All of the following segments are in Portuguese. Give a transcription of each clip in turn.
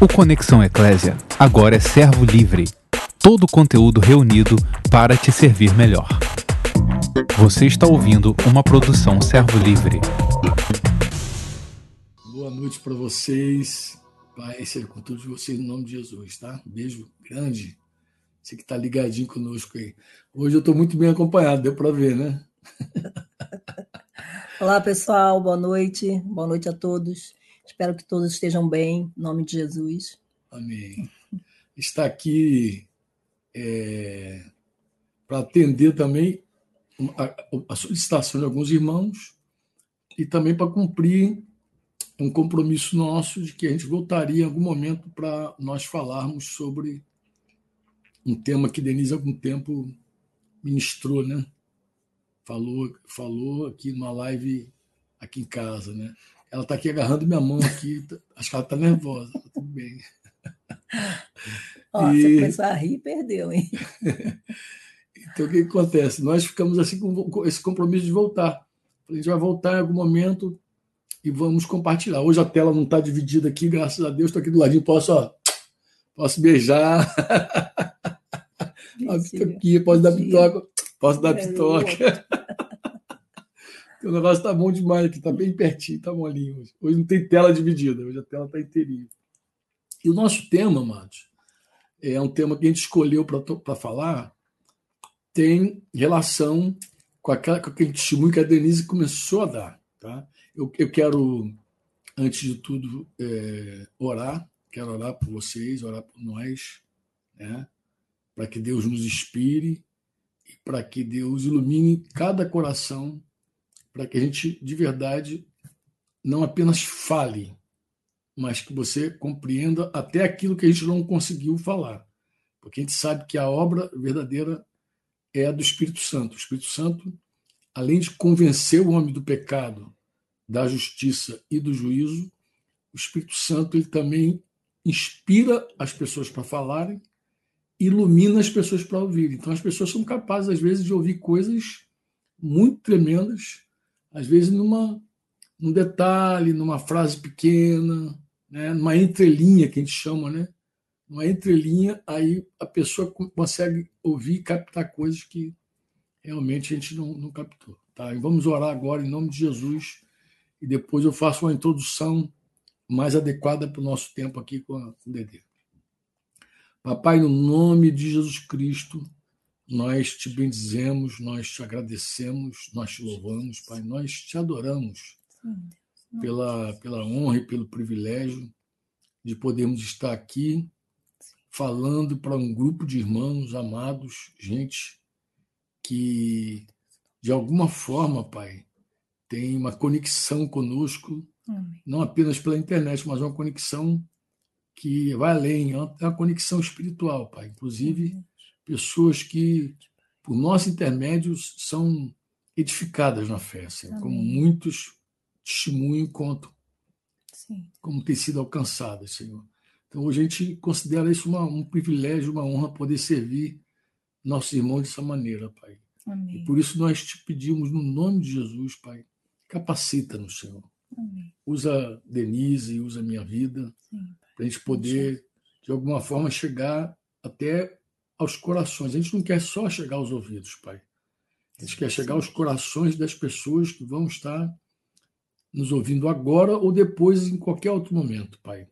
O Conexão Eclésia agora é servo livre. Todo o conteúdo reunido para te servir melhor. Você está ouvindo uma produção servo livre. Boa noite para vocês. Pai, seja com todos vocês no nome de Jesus, tá? Um beijo grande. Você que está ligadinho conosco aí. Hoje eu estou muito bem acompanhado, deu para ver, né? Olá, pessoal. Boa noite. Boa noite a todos. Espero que todos estejam bem, em nome de Jesus. Amém. Está aqui é, para atender também a, a, solicitação de alguns irmãos e também para cumprir um compromisso nosso de que a gente voltaria em algum momento para nós falarmos sobre um tema que Denise há algum tempo ministrou, né? Falou, falou aqui numa live aqui em casa, né? Ela está aqui agarrando minha mão aqui. Acho que ela está nervosa. Tá tudo bem. Ó, e... Você começou a rir e perdeu, hein? então, o que, que, acontece? Nós ficamos assim com esse compromisso de voltar. A gente vai voltar em algum momento e vamos compartilhar. Hoje a tela não está dividida aqui, graças a Deus. Estou aqui do ladinho, posso, ó, posso beijar. Aqui, posso dar pitoca. Posso dar pitoca. O negócio tá bom demais aqui, tá bem pertinho, tá molinho hoje. Não tem tela dividida, hoje a tela tá inteirinha. E o nosso tema, amados, é um tema que a gente escolheu para falar, tem relação com, aquela, com aquele testemunho que a Denise começou a dar. Tá? Eu, eu quero, antes de tudo, é, orar, quero orar por vocês, orar por nós, né? para que Deus nos inspire e para que Deus ilumine cada coração para que a gente, de verdade, não apenas fale, mas que você compreenda até aquilo que a gente não conseguiu falar. Porque a gente sabe que a obra verdadeira é a do Espírito Santo. O Espírito Santo, além de convencer o homem do pecado, da justiça e do juízo, o Espírito Santo ele também inspira as pessoas para falarem, ilumina as pessoas para ouvirem. Então as pessoas são capazes às vezes de ouvir coisas muito tremendas às vezes numa num detalhe, numa frase pequena, né, numa entrelinha que a gente chama, né? Uma entrelinha, aí a pessoa consegue ouvir e captar coisas que realmente a gente não, não captou. Tá? E vamos orar agora em nome de Jesus e depois eu faço uma introdução mais adequada para o nosso tempo aqui com, o Dedê. Papai, no nome de Jesus Cristo, nós te bendizemos, nós te agradecemos, nós te louvamos, Pai, nós te adoramos pela, pela honra e pelo privilégio de podermos estar aqui falando para um grupo de irmãos amados, gente que de alguma forma, Pai, tem uma conexão conosco, Amém. não apenas pela internet, mas uma conexão que vai além, é uma conexão espiritual, Pai. Inclusive, Amém pessoas que, por nosso intermédio, são edificadas na fé, assim, como muitos testemunham e contam Sim. como tem sido alcançadas, Senhor. Então, hoje a gente considera isso uma, um privilégio, uma honra poder servir nossos irmãos dessa maneira, Pai. Amém. E por isso nós te pedimos, no nome de Jesus, Pai, capacita-nos, Senhor. Amém. Usa Denise, usa minha vida, para a gente poder, de alguma forma, chegar até aos corações. A gente não quer só chegar aos ouvidos, Pai. A gente quer chegar aos corações das pessoas que vão estar nos ouvindo agora ou depois, em qualquer outro momento, Pai.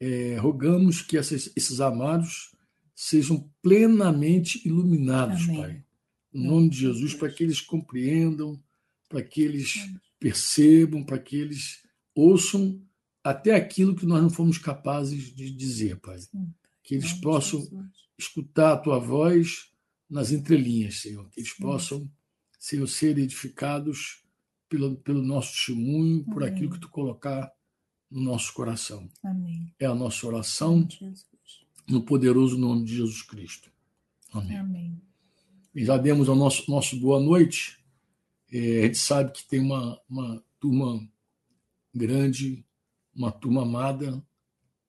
É, rogamos que essas, esses amados sejam plenamente iluminados, Amém. Pai. Em nome de Jesus, para que eles compreendam, para que eles percebam, para que eles ouçam até aquilo que nós não fomos capazes de dizer, Pai. Que eles possam escutar a tua voz nas entrelinhas, Senhor, que eles possam, Senhor, ser edificados pelo, pelo nosso testemunho, Amém. por aquilo que tu colocar no nosso coração. Amém. É a nossa oração no poderoso nome de Jesus Cristo. Amém. Amém. E já demos a nosso, nosso boa noite. É, a gente sabe que tem uma, uma turma grande, uma turma amada,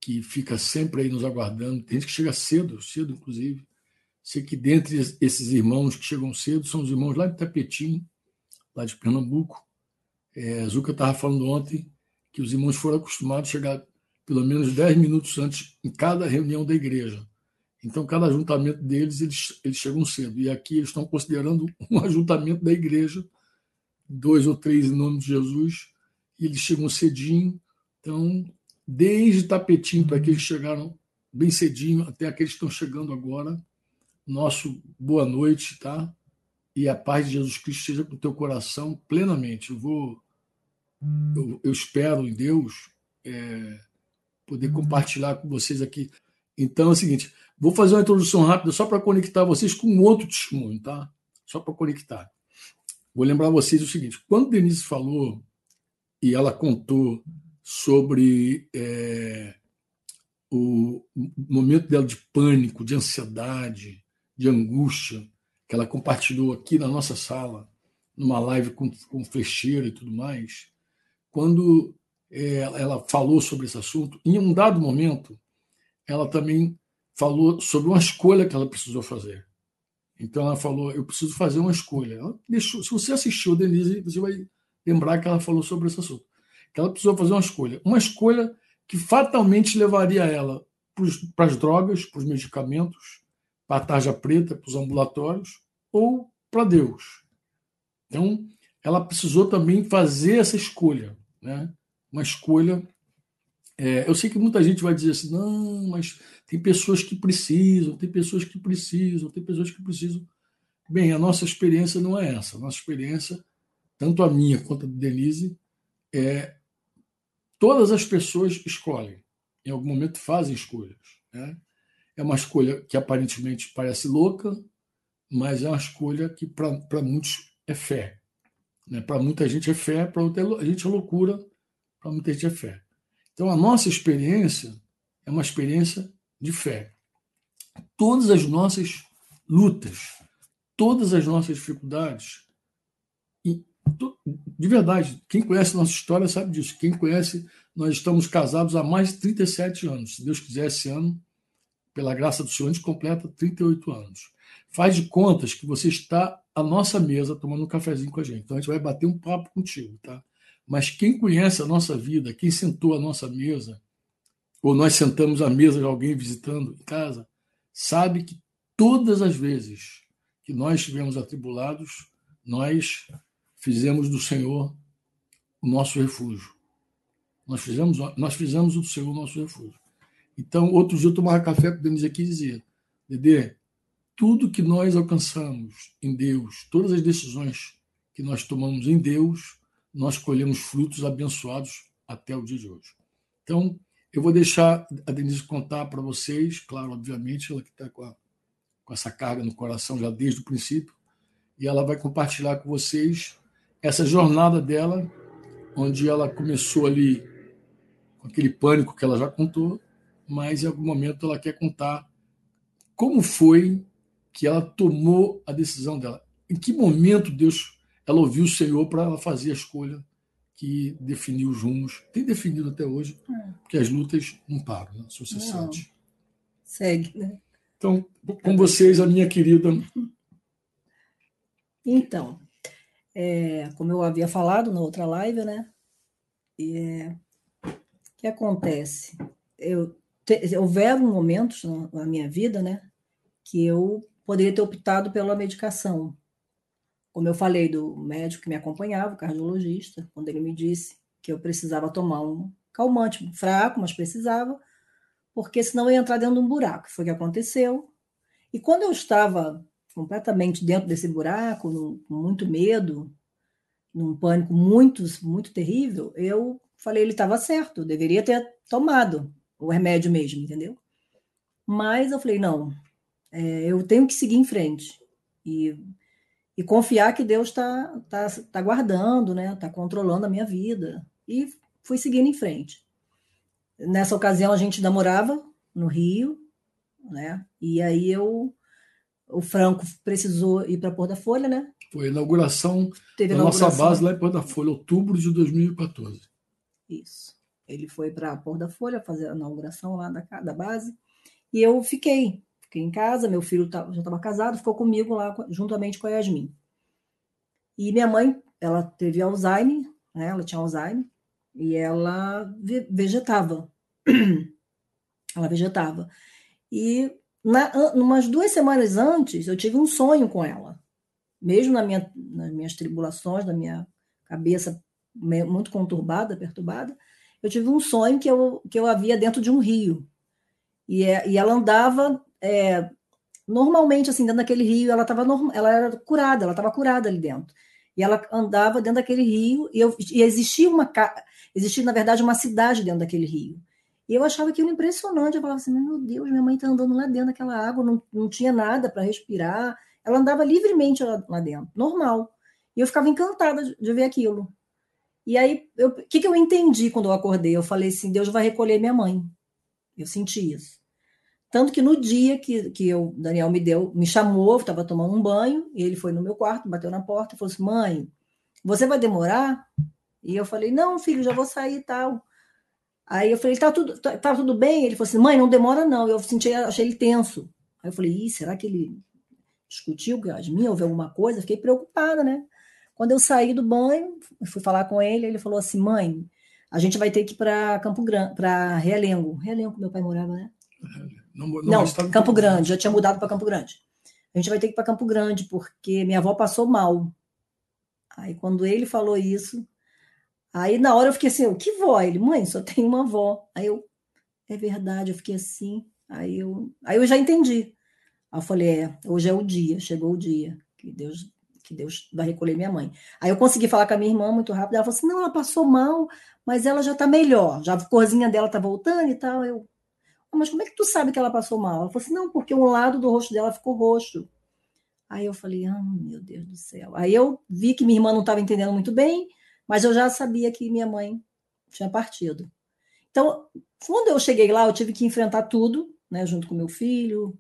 que fica sempre aí nos aguardando. Tem gente que chega cedo, cedo, inclusive. Sei que dentre esses irmãos que chegam cedo são os irmãos lá de Tapetim, lá de Pernambuco. É, Zuca estava falando ontem que os irmãos foram acostumados a chegar pelo menos 10 minutos antes em cada reunião da igreja. Então, cada ajuntamento deles, eles, eles chegam cedo. E aqui eles estão considerando um ajuntamento da igreja, dois ou três em nome de Jesus, e eles chegam cedinho. Então, desde tapetinho para aqueles que chegaram bem cedinho até aqueles que estão chegando agora, nosso boa noite, tá? E a paz de Jesus Cristo esteja com o teu coração plenamente. Eu vou, eu, eu espero em Deus é, poder compartilhar com vocês aqui. Então é o seguinte, vou fazer uma introdução rápida só para conectar vocês com outro testemunho, tá? Só para conectar. Vou lembrar vocês o seguinte: quando Denise falou e ela contou sobre é, o momento dela de pânico, de ansiedade, de angústia, que ela compartilhou aqui na nossa sala, numa live com, com flecheira e tudo mais, quando é, ela falou sobre esse assunto, em um dado momento, ela também falou sobre uma escolha que ela precisou fazer. Então ela falou: Eu preciso fazer uma escolha. Deixou, se você assistiu, Denise, você vai lembrar que ela falou sobre esse assunto. Que ela precisou fazer uma escolha. Uma escolha que fatalmente levaria ela para as drogas, para os medicamentos, para a tarja preta, para os ambulatórios, ou para Deus. Então, ela precisou também fazer essa escolha. Né? Uma escolha. É, eu sei que muita gente vai dizer assim, não, mas tem pessoas que precisam, tem pessoas que precisam, tem pessoas que precisam. Bem, a nossa experiência não é essa. A nossa experiência, tanto a minha quanto a de Denise, é todas as pessoas escolhem, em algum momento fazem escolhas. Né? É uma escolha que aparentemente parece louca, mas é uma escolha que para muitos é fé. Né? Para muita gente é fé, para outra gente é loucura, para muita gente é fé. Então a nossa experiência é uma experiência de fé. Todas as nossas lutas, todas as nossas dificuldades, de verdade, quem conhece nossa história sabe disso. Quem conhece, nós estamos casados há mais de 37 anos. Se Deus quiser, esse ano, pela graça do Senhor, a gente completa 38 anos. Faz de contas que você está à nossa mesa tomando um cafezinho com a gente. Então a gente vai bater um papo contigo, tá? Mas quem conhece a nossa vida, quem sentou à nossa mesa, ou nós sentamos à mesa de alguém visitando em casa, sabe que todas as vezes que nós estivemos atribulados, nós fizemos do Senhor o nosso refúgio. Nós fizemos, nós fizemos do Senhor o nosso refúgio. Então, outro dia eu tomava café com o Denise aqui e dizia: Dedê, tudo que nós alcançamos em Deus, todas as decisões que nós tomamos em Deus, nós colhemos frutos abençoados até o dia de hoje. Então, eu vou deixar a Denise contar para vocês, claro, obviamente, ela que está com, com essa carga no coração já desde o princípio, e ela vai compartilhar com vocês essa jornada dela, onde ela começou ali com aquele pânico que ela já contou, mas em algum momento ela quer contar como foi que ela tomou a decisão dela. Em que momento Deus ela ouviu o Senhor para ela fazer a escolha que definiu os rumos, tem definido até hoje, é. porque as lutas não param né? sociedade. Segue, né? Então, com vocês, a minha querida. Então, é, como eu havia falado na outra live, né? É, o que acontece? Eu, te, houveram momentos na minha vida, né? Que eu poderia ter optado pela medicação. Como eu falei do médico que me acompanhava, o cardiologista, quando ele me disse que eu precisava tomar um calmante fraco, mas precisava, porque senão eu ia entrar dentro de um buraco. Foi o que aconteceu. E quando eu estava completamente dentro desse buraco, com muito medo, num pânico muito, muito terrível, eu falei, ele estava certo, eu deveria ter tomado o remédio mesmo, entendeu? Mas eu falei, não, é, eu tenho que seguir em frente e, e confiar que Deus está tá, tá guardando, né? Está controlando a minha vida. E fui seguindo em frente. Nessa ocasião a gente namorava no Rio, né? E aí eu o Franco precisou ir para Porto da Folha, né? Foi a inauguração Teve da inauguração. nossa base lá em Porto da Folha, outubro de 2014. Isso. Ele foi para Porto da Folha fazer a inauguração lá da, da base. E eu fiquei. Fiquei em casa, meu filho já estava casado, ficou comigo lá juntamente com a Yasmin. E minha mãe, ela teve Alzheimer, né? ela tinha Alzheimer, e ela vegetava. ela vegetava. E na, umas duas semanas antes, eu tive um sonho com ela. Mesmo na minha, nas minhas tribulações, na minha cabeça muito conturbada, perturbada, eu tive um sonho que eu, que eu havia dentro de um rio. E, é, e ela andava é, normalmente, assim, dentro daquele rio, ela estava ela era curada, ela estava curada ali dentro. E ela andava dentro daquele rio, e, eu, e existia uma existia, na verdade, uma cidade dentro daquele rio. E eu achava aquilo impressionante. Eu falava assim: meu Deus, minha mãe está andando lá dentro daquela água, não, não tinha nada para respirar. Ela andava livremente lá, dentro, normal. E eu ficava encantada de, de ver aquilo. E aí, o que, que eu entendi quando eu acordei? Eu falei assim: Deus vai recolher minha mãe. Eu senti isso. Tanto que no dia que, que o Daniel me deu, me chamou, eu estava tomando um banho, e ele foi no meu quarto, bateu na porta e falou assim: mãe, você vai demorar? E eu falei: não, filho, já vou sair e tal. Aí eu falei: tá tudo, tá, tá, tudo bem? Ele falou assim: mãe, não demora não. Eu senti, achei ele tenso. Aí eu falei: Ih, será que ele discutiu com as minhas, houve alguma coisa? Fiquei preocupada, né? Quando eu saí do banho, fui falar com ele, ele falou assim: mãe, a gente vai ter que ir para Campo Grande, para Realengo. Realengo, meu pai morava, né? Não, não, não Campo Grande, já tinha mudado para Campo Grande. A gente vai ter que ir para Campo Grande, porque minha avó passou mal. Aí, quando ele falou isso, aí na hora eu fiquei assim: que vó? Ele, mãe, só tem uma avó. Aí eu, é verdade, eu fiquei assim. Aí eu, aí eu já entendi. Aí eu falei: é, hoje é o dia, chegou o dia que Deus que Deus vai recolher minha mãe. Aí eu consegui falar com a minha irmã muito rápido. Ela falou assim: não, ela passou mal, mas ela já está melhor. Já a corzinha dela está voltando e tal. Eu, ah, mas como é que tu sabe que ela passou mal? Ela falou assim: não, porque um lado do rosto dela ficou roxo. Aí eu falei: ah, meu Deus do céu. Aí eu vi que minha irmã não estava entendendo muito bem, mas eu já sabia que minha mãe tinha partido. Então, quando eu cheguei lá, eu tive que enfrentar tudo, né, junto com meu filho,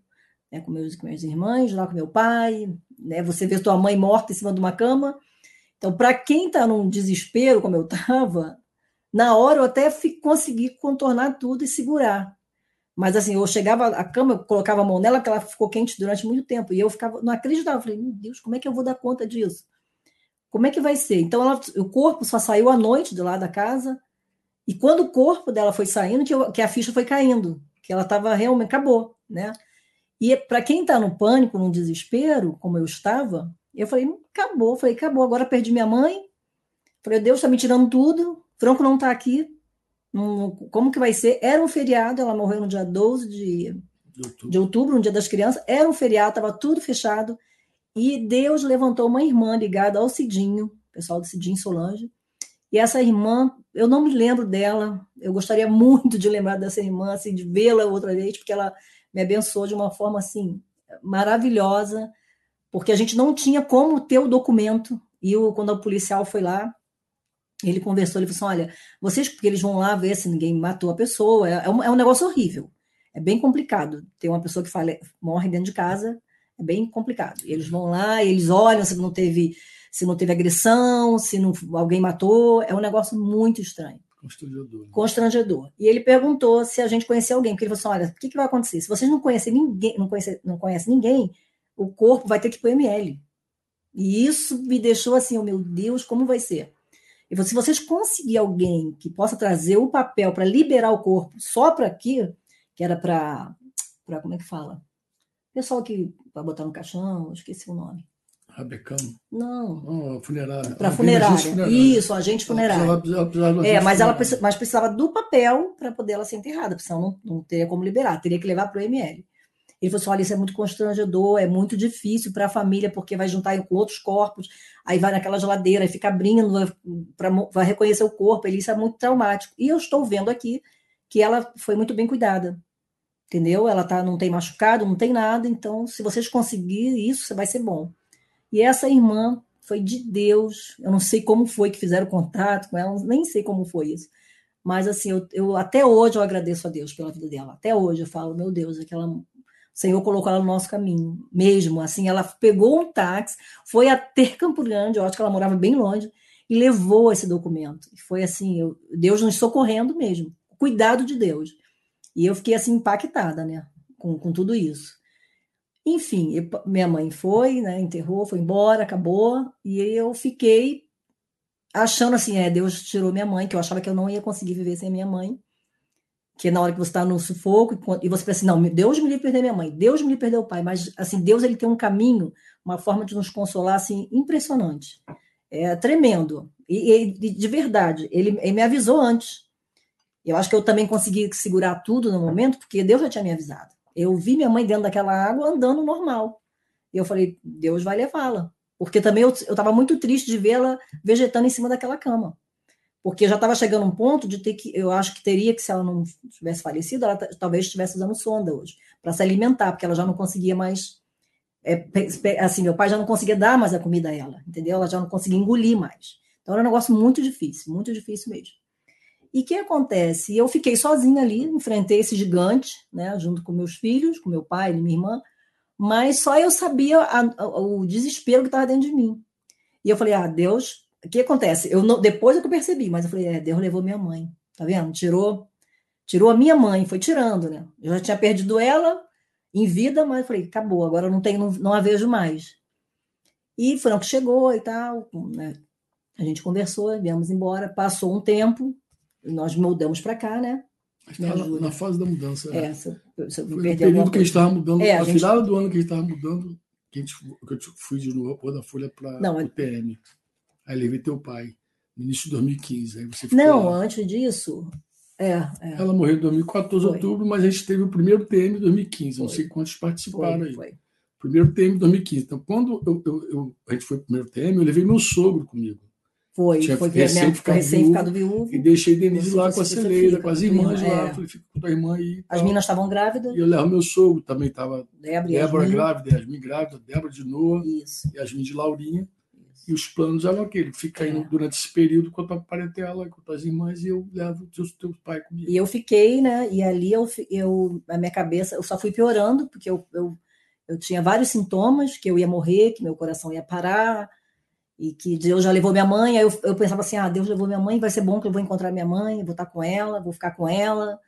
né, com meus, com meus irmãos, lá com meu pai, né, você vê tua mãe morta em cima de uma cama. Então, para quem está num desespero, como eu estava, na hora eu até consegui contornar tudo e segurar. Mas assim, eu chegava à cama, colocava a mão nela, que ela ficou quente durante muito tempo. E eu ficava, não acreditava. Eu falei, meu Deus, como é que eu vou dar conta disso? Como é que vai ser? Então, ela, o corpo só saiu à noite de lá da casa. E quando o corpo dela foi saindo, que, eu, que a ficha foi caindo, que ela estava realmente, acabou, né? E para quem está no pânico, no desespero, como eu estava, eu falei, acabou, falei, acabou, agora perdi minha mãe. Falei, Deus está me tirando tudo, Franco não está aqui, como que vai ser? Era um feriado, ela morreu no dia 12 de, de, outubro. de outubro, no dia das crianças, era um feriado, estava tudo fechado, e Deus levantou uma irmã ligada ao Cidinho, pessoal do Cidinho Solange, e essa irmã, eu não me lembro dela, eu gostaria muito de lembrar dessa irmã, assim, de vê-la outra vez, porque ela me abençoou de uma forma, assim, maravilhosa, porque a gente não tinha como ter o documento, e o, quando o policial foi lá, ele conversou, ele falou assim: olha, vocês, porque eles vão lá ver se ninguém matou a pessoa, é, é, um, é um negócio horrível, é bem complicado. Ter uma pessoa que fale, morre dentro de casa é bem complicado. Eles vão lá, eles olham se não teve, se não teve agressão, se não, alguém matou, é um negócio muito estranho. Constrangedor. Né? Constrangedor. E ele perguntou se a gente conhecia alguém, porque ele falou assim: olha, o que, que vai acontecer? Se vocês não conhecem ninguém, não conhecem, não conhecem ninguém, o corpo vai ter que ir para o ML. E isso me deixou assim, oh, meu Deus, como vai ser? E se vocês conseguirem alguém que possa trazer o papel para liberar o corpo só para aqui, que era para. Como é que fala? Pessoal que vai botar no caixão, esqueci o nome. Rabecão? Não. Não, funerária. Para funerária. funerária. Isso, agente funerário. Ela precisava, precisava é, mas ela precisava, mas precisava do papel para poder ela ser enterrada, porque senão não, não teria como liberar, teria que levar para o ML. Ele falou assim: olha, isso é muito constrangedor, é muito difícil para a família, porque vai juntar com outros corpos, aí vai naquela geladeira, e fica abrindo, para vai reconhecer o corpo, ele, isso é muito traumático. E eu estou vendo aqui que ela foi muito bem cuidada, entendeu? Ela tá, não tem machucado, não tem nada, então se vocês conseguirem isso, vai ser bom. E essa irmã foi de Deus, eu não sei como foi que fizeram contato com ela, nem sei como foi isso. Mas assim, eu, eu até hoje eu agradeço a Deus pela vida dela. Até hoje eu falo, meu Deus, aquela o Senhor colocou ela no nosso caminho, mesmo. Assim, ela pegou um táxi, foi até Campo Grande, eu acho que ela morava bem longe, e levou esse documento. E foi assim, eu, Deus nos socorrendo mesmo, cuidado de Deus. E eu fiquei assim impactada, né, com, com tudo isso. Enfim, eu, minha mãe foi, né, enterrou, foi embora, acabou, e eu fiquei achando assim, é, Deus tirou minha mãe, que eu achava que eu não ia conseguir viver sem minha mãe. que na hora que você está no sufoco e você pensa assim, não, Deus me livre perder minha mãe, Deus me livre perder o pai, mas assim, Deus ele tem um caminho, uma forma de nos consolar assim impressionante. É tremendo. E, e de verdade, ele, ele me avisou antes. Eu acho que eu também consegui segurar tudo no momento, porque Deus já tinha me avisado. Eu vi minha mãe dentro daquela água andando normal. E eu falei, Deus vai levá-la. Porque também eu estava muito triste de vê-la vegetando em cima daquela cama porque já estava chegando um ponto de ter que, eu acho que teria que, se ela não tivesse falecido, ela talvez estivesse usando sonda hoje, para se alimentar, porque ela já não conseguia mais, é, assim, meu pai já não conseguia dar mais a comida a ela, entendeu? Ela já não conseguia engolir mais. Então era um negócio muito difícil, muito difícil mesmo. E o que acontece? Eu fiquei sozinha ali, enfrentei esse gigante, né, junto com meus filhos, com meu pai minha irmã, mas só eu sabia a, a, o desespero que estava dentro de mim. E eu falei, ah, Deus, o que acontece? Eu não, depois é que eu percebi, mas eu falei, é, Deus levou minha mãe. Tá vendo? Tirou, tirou a minha mãe, foi tirando, né? Eu já tinha perdido ela em vida, mas eu falei, acabou, agora não tenho, não, não a vejo mais. E foi que chegou e tal, né? A gente conversou, viemos embora, passou um tempo, nós mudamos para cá, né? Na, na, fase da mudança. É, se eu, se eu foi no período que a gente estava mudando, é, no gente... final do ano que a gente estava mudando, que, a gente, que eu fui de novo da Folha para o PM. Aí levei teu pai, no início de 2015. Aí você Não, lá. antes disso. É, é. Ela morreu em 2014, foi. outubro, mas a gente teve o primeiro TM em 2015. Foi. Não sei quantos participaram foi, aí. Foi. Primeiro TM em 2015. Então, quando eu, eu, eu, a gente foi pro primeiro TM, eu levei meu sogro comigo. Foi, Tinha foi recém, ficado, recém ficado viúvo. E deixei Denise lá com a Celeira, com as irmãs lá. É. Falei, fica com tua irmã aí. As meninas estavam grávidas. E eu levo meu sogro, também estava. Débora, Débora grávida, Yasmin grávida, Débora de Noa, Isso. Yasmin de Laurinha. E os planos eram aqueles, fica indo é. durante esse período com a tua parentela, com as irmãs, e eu levo o teu, teu pai comigo. E eu fiquei, né? E ali eu, eu, a minha cabeça, eu só fui piorando, porque eu, eu, eu tinha vários sintomas, que eu ia morrer, que meu coração ia parar, e que Deus já levou minha mãe. Aí eu, eu pensava assim: ah, Deus levou minha mãe, vai ser bom que eu vou encontrar minha mãe, vou estar com ela, vou ficar com ela,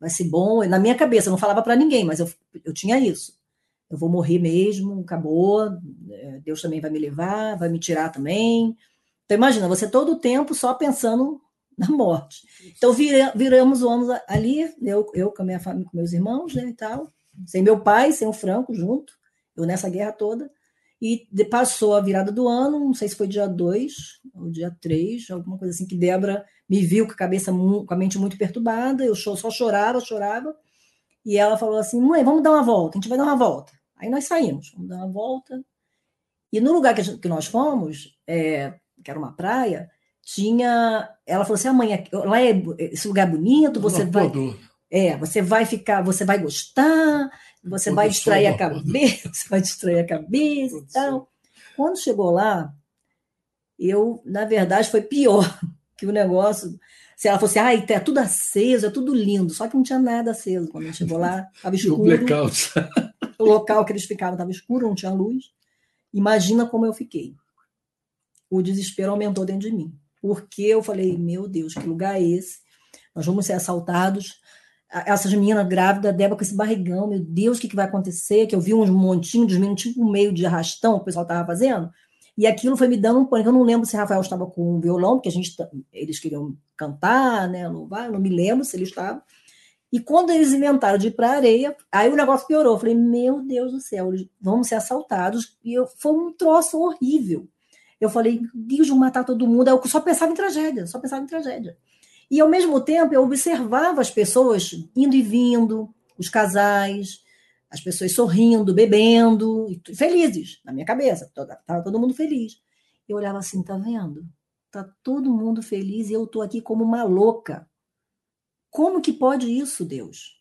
vai ser bom. Na minha cabeça, eu não falava para ninguém, mas eu, eu tinha isso eu vou morrer mesmo, acabou, é, Deus também vai me levar, vai me tirar também. Então, imagina, você todo o tempo só pensando na morte. Então, vira, viramos o ano ali, eu, eu com a minha família, com meus irmãos, né, e tal, sem meu pai, sem o Franco junto, eu nessa guerra toda. E passou a virada do ano, não sei se foi dia 2 ou dia 3, alguma coisa assim, que Débora me viu com a cabeça, com a mente muito perturbada, eu só chorava, chorava. E ela falou assim: mãe, vamos dar uma volta, a gente vai dar uma volta. Aí nós saímos, vamos dar uma volta. E no lugar que, gente, que nós fomos, é, que era uma praia, tinha. Ela falou assim: amanhã, lá é, esse lugar é bonito, você vai. É, você vai ficar, você vai gostar, você vai distrair a cabeça, você vai distrair a cabeça e tal. Quando chegou lá, eu, na verdade, foi pior que o negócio. Se ela fosse, ai, é tudo aceso, é tudo lindo, só que não tinha nada aceso. Quando a gente chegou lá, estava escuro. Blackout o local que eles ficavam estava escuro, não tinha luz. Imagina como eu fiquei. O desespero aumentou dentro de mim. Porque eu falei, meu Deus, que lugar é esse? Nós vamos ser assaltados. Essas meninas grávidas, Débora com esse barrigão, meu Deus, o que, que vai acontecer? Que eu vi uns montinhos dos meninos, tipo meio de arrastão, que o pessoal estava fazendo. E aquilo foi me dando um pânico. Eu não lembro se Rafael estava com um violão, porque a gente, eles queriam cantar, né, louvar, eu não me lembro se ele estava. E quando eles inventaram de ir para a areia, aí o negócio piorou. Eu falei, meu Deus do céu, vamos ser assaltados. E eu, foi um troço horrível. Eu falei, Deus, vão matar todo mundo. Eu só pensava em tragédia, só pensava em tragédia. E ao mesmo tempo eu observava as pessoas indo e vindo, os casais, as pessoas sorrindo, bebendo, felizes, na minha cabeça. Estava todo mundo feliz. Eu olhava assim, tá vendo? Tá todo mundo feliz e eu tô aqui como uma louca como que pode isso, Deus?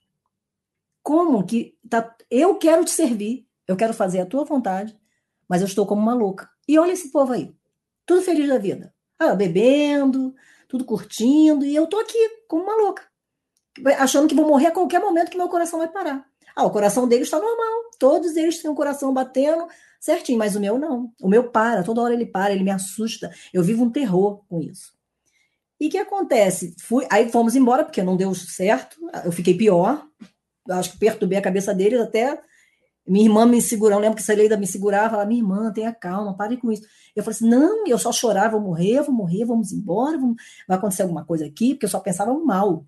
Como que tá, eu quero te servir, eu quero fazer a tua vontade, mas eu estou como uma louca. E olha esse povo aí, tudo feliz da vida. Ah, bebendo, tudo curtindo, e eu tô aqui como uma louca, achando que vou morrer a qualquer momento que meu coração vai parar. Ah, o coração deles está normal, todos eles têm o coração batendo certinho, mas o meu não. O meu para, toda hora ele para, ele me assusta. Eu vivo um terror com isso. E o que acontece? Fui, aí fomos embora, porque não deu certo, eu fiquei pior, acho que perturbei a cabeça deles até. Minha irmã me segurou, lembro que essa Leida me segurava, falava, minha irmã, tenha calma, pare com isso. Eu falei assim, não, eu só chorava, vou morrer, vou morrer, vamos embora, vamos... vai acontecer alguma coisa aqui, porque eu só pensava mal.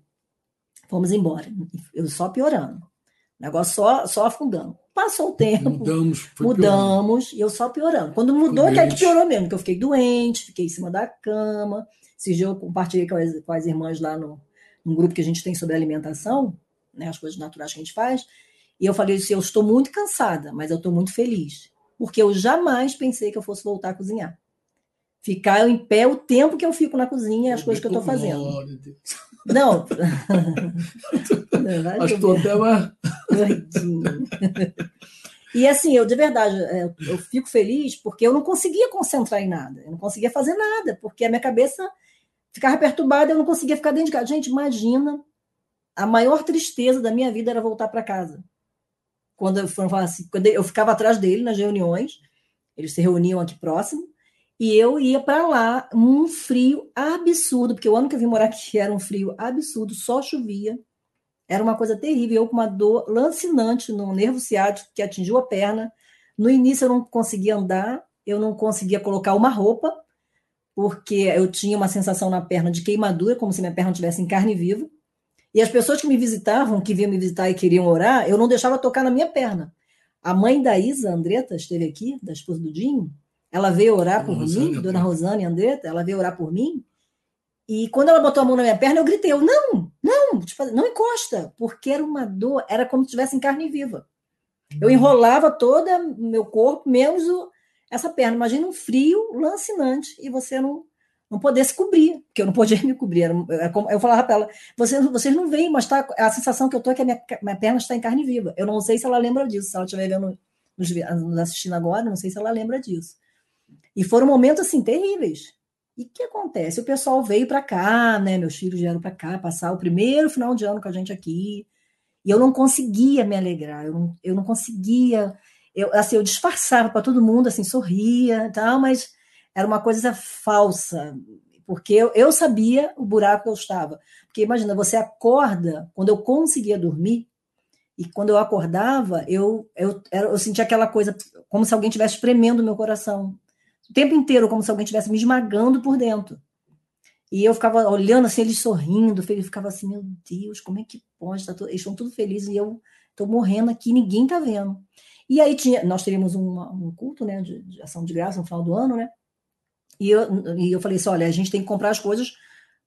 Fomos embora. Eu só piorando. O negócio só, só afundando. Passou o tempo. Mudamos. mudamos, piorando. e eu só piorando. Quando mudou, é que aí piorou mesmo, que eu fiquei doente, fiquei em cima da cama. Esse dia eu compartilhei com as, com as irmãs lá no, num grupo que a gente tem sobre alimentação, né, as coisas naturais que a gente faz. E eu falei assim: eu estou muito cansada, mas eu estou muito feliz. Porque eu jamais pensei que eu fosse voltar a cozinhar. Ficar em pé o tempo que eu fico na cozinha, as coisas que eu estou fazendo. Não. Acho que estou até mais. E assim, eu de verdade, é, eu fico feliz porque eu não conseguia concentrar em nada, eu não conseguia fazer nada, porque a minha cabeça ficava perturbada, eu não conseguia ficar dentro de casa. Gente, imagina, a maior tristeza da minha vida era voltar para casa. Quando eu, assim, quando eu ficava atrás dele nas reuniões, eles se reuniam aqui próximo, e eu ia para lá, um frio absurdo, porque o ano que eu vim morar aqui era um frio absurdo, só chovia. Era uma coisa terrível, eu com uma dor lancinante no nervo ciático que atingiu a perna. No início eu não conseguia andar, eu não conseguia colocar uma roupa, porque eu tinha uma sensação na perna de queimadura, como se minha perna tivesse em carne viva. E as pessoas que me visitavam, que vinham me visitar e queriam orar, eu não deixava tocar na minha perna. A mãe da Isa, Andreta, esteve aqui, da esposa do Dinho, ela veio orar por Rosane, mim, Dona Rosane Andretta, ela veio orar por mim. E quando ela botou a mão na minha perna, eu gritei: eu, não, não, não encosta, porque era uma dor, era como se estivesse em carne viva. Eu uhum. enrolava todo meu corpo, menos o, essa perna. Imagina um frio lancinante e você não, não poder se cobrir, porque eu não podia me cobrir. Como, eu falava para ela: vocês, vocês não veem, mas tá, a sensação que eu tô é que a minha, minha perna está em carne viva. Eu não sei se ela lembra disso, se ela estiver vendo, nos, nos assistindo agora, não sei se ela lembra disso. E foram momentos assim terríveis. E o que acontece? O pessoal veio para cá, né? Meus filhos vieram para cá passar o primeiro final de ano com a gente aqui. E eu não conseguia me alegrar, eu não, eu não conseguia. Eu, assim, eu disfarçava para todo mundo, assim, sorria e tal, mas era uma coisa falsa, porque eu, eu sabia o buraco que eu estava. Porque imagina, você acorda, quando eu conseguia dormir, e quando eu acordava, eu, eu, eu sentia aquela coisa, como se alguém estivesse espremendo meu coração o tempo inteiro, como se alguém estivesse me esmagando por dentro. E eu ficava olhando assim, eles sorrindo, ele ficava assim, meu Deus, como é que pode? Tá eles estão tudo felizes e eu estou morrendo aqui, ninguém está vendo. E aí tinha, nós teríamos um, um culto né, de, de, ação de graça no final do ano, né? E eu, e eu falei assim: olha, a gente tem que comprar as coisas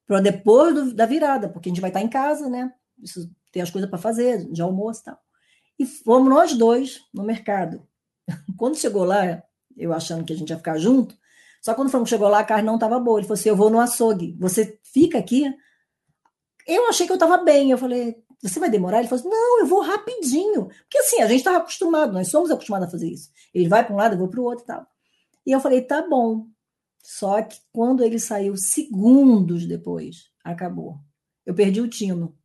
para depois do, da virada, porque a gente vai estar em casa, né? Preciso ter as coisas para fazer, de almoço e tal. E fomos nós dois no mercado. Quando chegou lá, eu achando que a gente ia ficar junto. Só quando falou que chegou lá, a carne não estava boa. Ele falou assim: eu vou no açougue. Você fica aqui? Eu achei que eu estava bem. Eu falei: você vai demorar? Ele falou assim: não, eu vou rapidinho. Porque assim, a gente estava acostumado, nós somos acostumados a fazer isso. Ele vai para um lado, eu vou para o outro e tal. E eu falei: tá bom. Só que quando ele saiu segundos depois, acabou. Eu perdi o tino,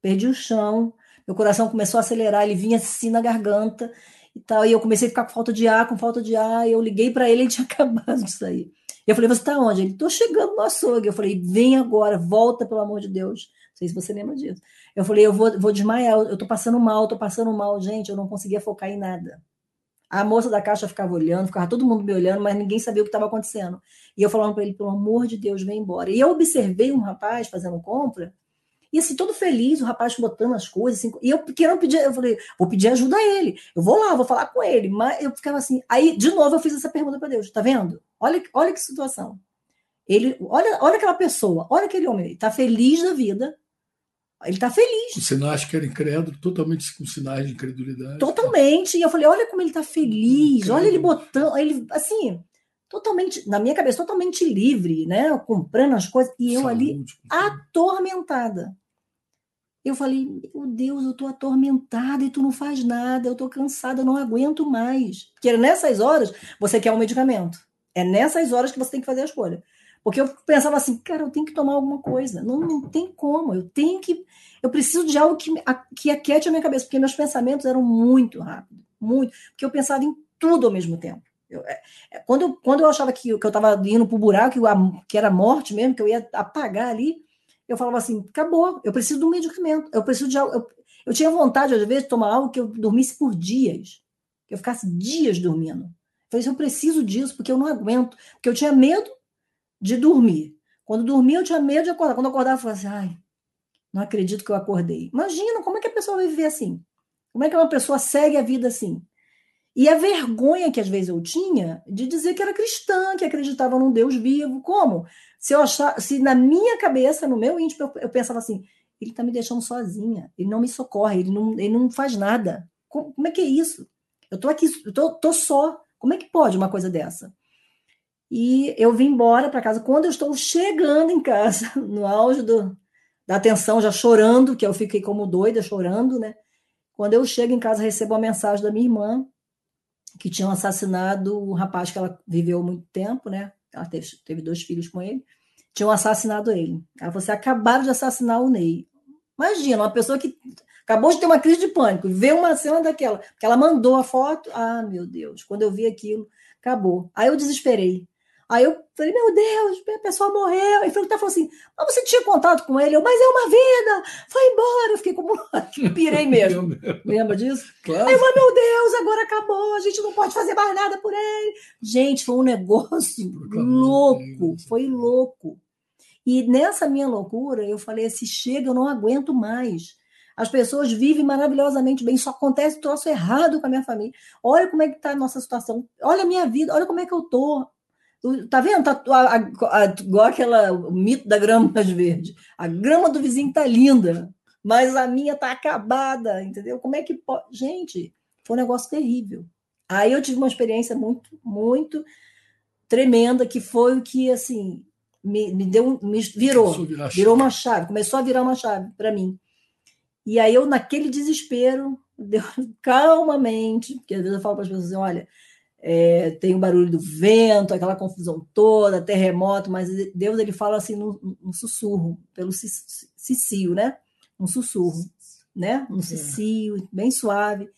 perdi o chão, meu coração começou a acelerar, ele vinha assim na garganta e tal. E eu comecei a ficar com falta de ar, com falta de ar. Eu liguei para ele, ele tinha acabado de sair. Eu falei, você está onde? Ele, estou chegando no açougue. Eu falei, vem agora, volta, pelo amor de Deus. Não sei se você lembra disso. Eu falei, eu vou, vou desmaiar, eu estou passando mal, estou passando mal. Gente, eu não conseguia focar em nada. A moça da caixa ficava olhando, ficava todo mundo me olhando, mas ninguém sabia o que estava acontecendo. E eu falando para ele, pelo amor de Deus, vem embora. E eu observei um rapaz fazendo compra, e assim, todo feliz, o rapaz botando as coisas, assim, e eu querendo pedir, eu falei, vou pedir ajuda a ele, eu vou lá, vou falar com ele, mas eu ficava assim, aí de novo eu fiz essa pergunta para Deus, tá vendo? Olha, olha que situação. Ele, olha, olha aquela pessoa, olha aquele homem, ele tá feliz da vida, ele tá feliz. Com sinais que era incrédulo, totalmente com sinais de incredulidade. Totalmente, e eu falei, olha como ele tá feliz, olha ele botando, ele, assim, totalmente, na minha cabeça, totalmente livre, né? Comprando as coisas, e eu Saúde, ali atormentada. Eu falei, meu Deus, eu tô atormentada e tu não faz nada, eu tô cansada, não aguento mais. Porque nessas horas você quer um medicamento. É nessas horas que você tem que fazer a escolha. Porque eu pensava assim, cara, eu tenho que tomar alguma coisa. Não, não tem como, eu tenho que. Eu preciso de algo que, que aquete a minha cabeça, porque meus pensamentos eram muito rápidos, muito. Porque eu pensava em tudo ao mesmo tempo. Eu, é, é, quando, eu, quando eu achava que, que eu estava indo para o buraco, que, eu, que era morte mesmo, que eu ia apagar ali, eu falava assim: acabou, eu preciso de um medicamento, eu preciso de algo. Eu, eu tinha vontade, às vezes, de tomar algo que eu dormisse por dias, que eu ficasse dias dormindo. Eu falei assim, eu preciso disso, porque eu não aguento, porque eu tinha medo de dormir. Quando dormia, eu tinha medo de acordar. Quando eu acordava, eu falava assim: ai, Não acredito que eu acordei. Imagina como é que a pessoa vai viver assim. Como é que uma pessoa segue a vida assim? E a vergonha que às vezes eu tinha de dizer que era cristã, que acreditava num Deus vivo. Como? Se eu achar, se na minha cabeça, no meu íntimo, eu, eu pensava assim, ele está me deixando sozinha, ele não me socorre, ele não, ele não faz nada. Como, como é que é isso? Eu tô aqui, eu tô, tô só. Como é que pode uma coisa dessa? E eu vim embora para casa. Quando eu estou chegando em casa, no auge do, da atenção, já chorando, que eu fiquei como doida, chorando, né? Quando eu chego em casa, recebo uma mensagem da minha irmã, que tinham assassinado um rapaz que ela viveu muito tempo, né? Ela teve, teve dois filhos com ele. Tinham assassinado ele. Ela você acabaram de assassinar o Ney. Imagina, uma pessoa que acabou de ter uma crise de pânico, vê uma cena daquela, que ela mandou a foto. Ah, meu Deus, quando eu vi aquilo, acabou. Aí eu desesperei. Aí eu falei, meu Deus, a pessoa morreu. Aí ele falou assim: mas você tinha contato com ele? Eu, mas é uma vida, foi embora. Eu fiquei como. Pirei mesmo. Lembra disso? Claro. Aí eu falei, meu Deus, agora acabou, a gente não pode fazer mais nada por ele. Gente, foi um negócio louco, foi louco. E nessa minha loucura, eu falei: se chega, eu não aguento mais. As pessoas vivem maravilhosamente bem, só acontece troço errado com a minha família. Olha como é que está a nossa situação, olha a minha vida, olha como é que eu tô. Tá vendo? Tá, a, a, igual aquela, o mito da grama mais verde. A grama do vizinho tá linda, mas a minha tá acabada, entendeu? Como é que pode. Gente, foi um negócio terrível. Aí eu tive uma experiência muito, muito tremenda, que foi o que, assim, me, me deu, me virou, virou uma chave, começou a virar uma chave para mim. E aí eu, naquele desespero, deu, calmamente, porque às vezes eu falo para as pessoas assim, olha, é, tem o barulho do vento, aquela confusão toda, terremoto, mas Deus ele fala assim num, sussurro, pelo cicio, né? Um sussurro, né? Um cicio, bem suave.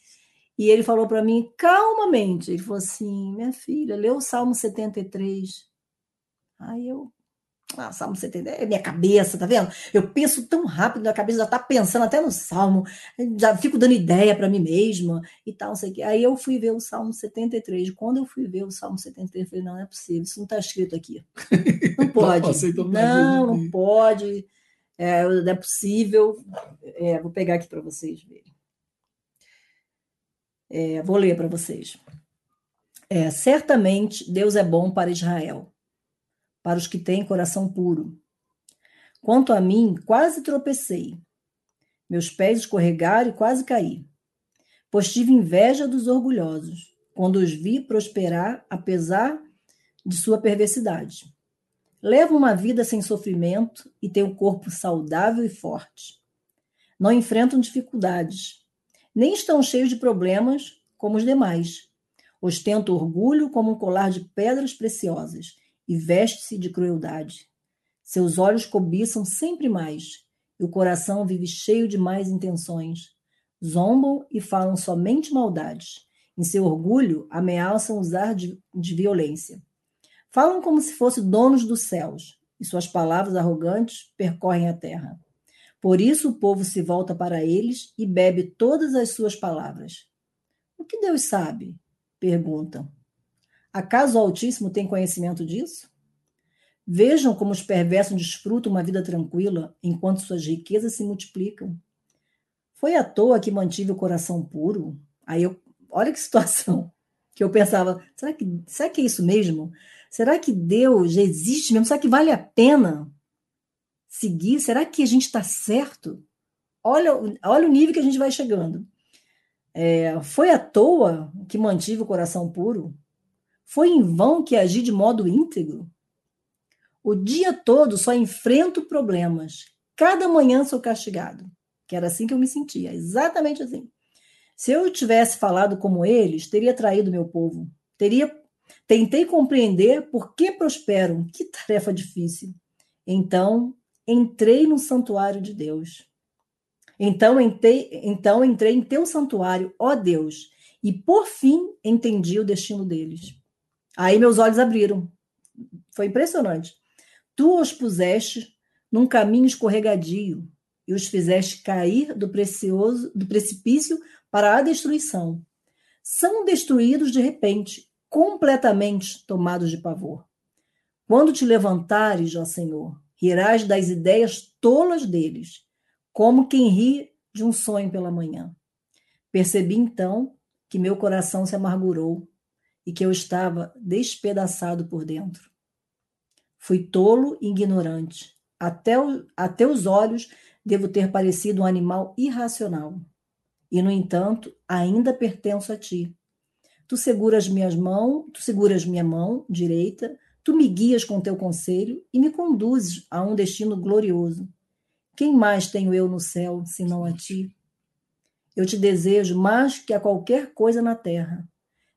E ele falou para mim calmamente, ele falou assim, minha filha, lê o Salmo 73. Aí eu ah, Salmo 70 é minha cabeça, tá vendo? Eu penso tão rápido, a cabeça já tá pensando até no Salmo, já fico dando ideia para mim mesma e tal, não sei o quê. Aí eu fui ver o Salmo 73. Quando eu fui ver o Salmo 73, eu falei: não, não é possível, isso não está escrito aqui. Não pode. não, não pode. É, não é possível. É, vou pegar aqui para vocês verem. É, vou ler para vocês. É, certamente Deus é bom para Israel para os que têm coração puro. Quanto a mim, quase tropecei. Meus pés escorregaram e quase caí. Pois tive inveja dos orgulhosos, quando os vi prosperar apesar de sua perversidade. Levo uma vida sem sofrimento e tenho um corpo saudável e forte. Não enfrentam dificuldades, nem estão cheios de problemas como os demais. Ostento orgulho como um colar de pedras preciosas e veste-se de crueldade. Seus olhos cobiçam sempre mais, e o coração vive cheio de más intenções. Zombam e falam somente maldades. Em seu orgulho, ameaçam usar de, de violência. Falam como se fossem donos dos céus, e suas palavras arrogantes percorrem a terra. Por isso o povo se volta para eles e bebe todas as suas palavras. O que Deus sabe? perguntam. Acaso o Altíssimo tem conhecimento disso? Vejam como os perversos desfrutam uma vida tranquila enquanto suas riquezas se multiplicam. Foi à toa que mantive o coração puro? Aí eu, olha que situação que eu pensava, será que, será que é isso mesmo? Será que Deus existe mesmo? Será que vale a pena seguir? Será que a gente está certo? Olha, olha o nível que a gente vai chegando. É, foi à toa que mantive o coração puro? Foi em vão que agi de modo íntegro? O dia todo só enfrento problemas. Cada manhã sou castigado. Que era assim que eu me sentia, exatamente assim. Se eu tivesse falado como eles, teria traído meu povo. Teria tentei compreender por que prosperam. Que tarefa difícil. Então, entrei no santuário de Deus. Então entrei, então entrei em teu santuário, ó Deus, e por fim entendi o destino deles. Aí meus olhos abriram. Foi impressionante. Tu os puseste num caminho escorregadio e os fizeste cair do precioso do precipício para a destruição. São destruídos de repente, completamente tomados de pavor. Quando te levantares, ó Senhor, rirás das ideias tolas deles. como quem ri de um sonho pela manhã. Percebi então que meu coração se amargurou e que eu estava despedaçado por dentro. Fui tolo e ignorante. Até, o, até os olhos devo ter parecido um animal irracional. E, no entanto, ainda pertenço a ti. Tu seguras minhas mãos, tu seguras minha mão direita, tu me guias com teu conselho e me conduzes a um destino glorioso. Quem mais tenho eu no céu, senão a ti? Eu te desejo mais que a qualquer coisa na terra.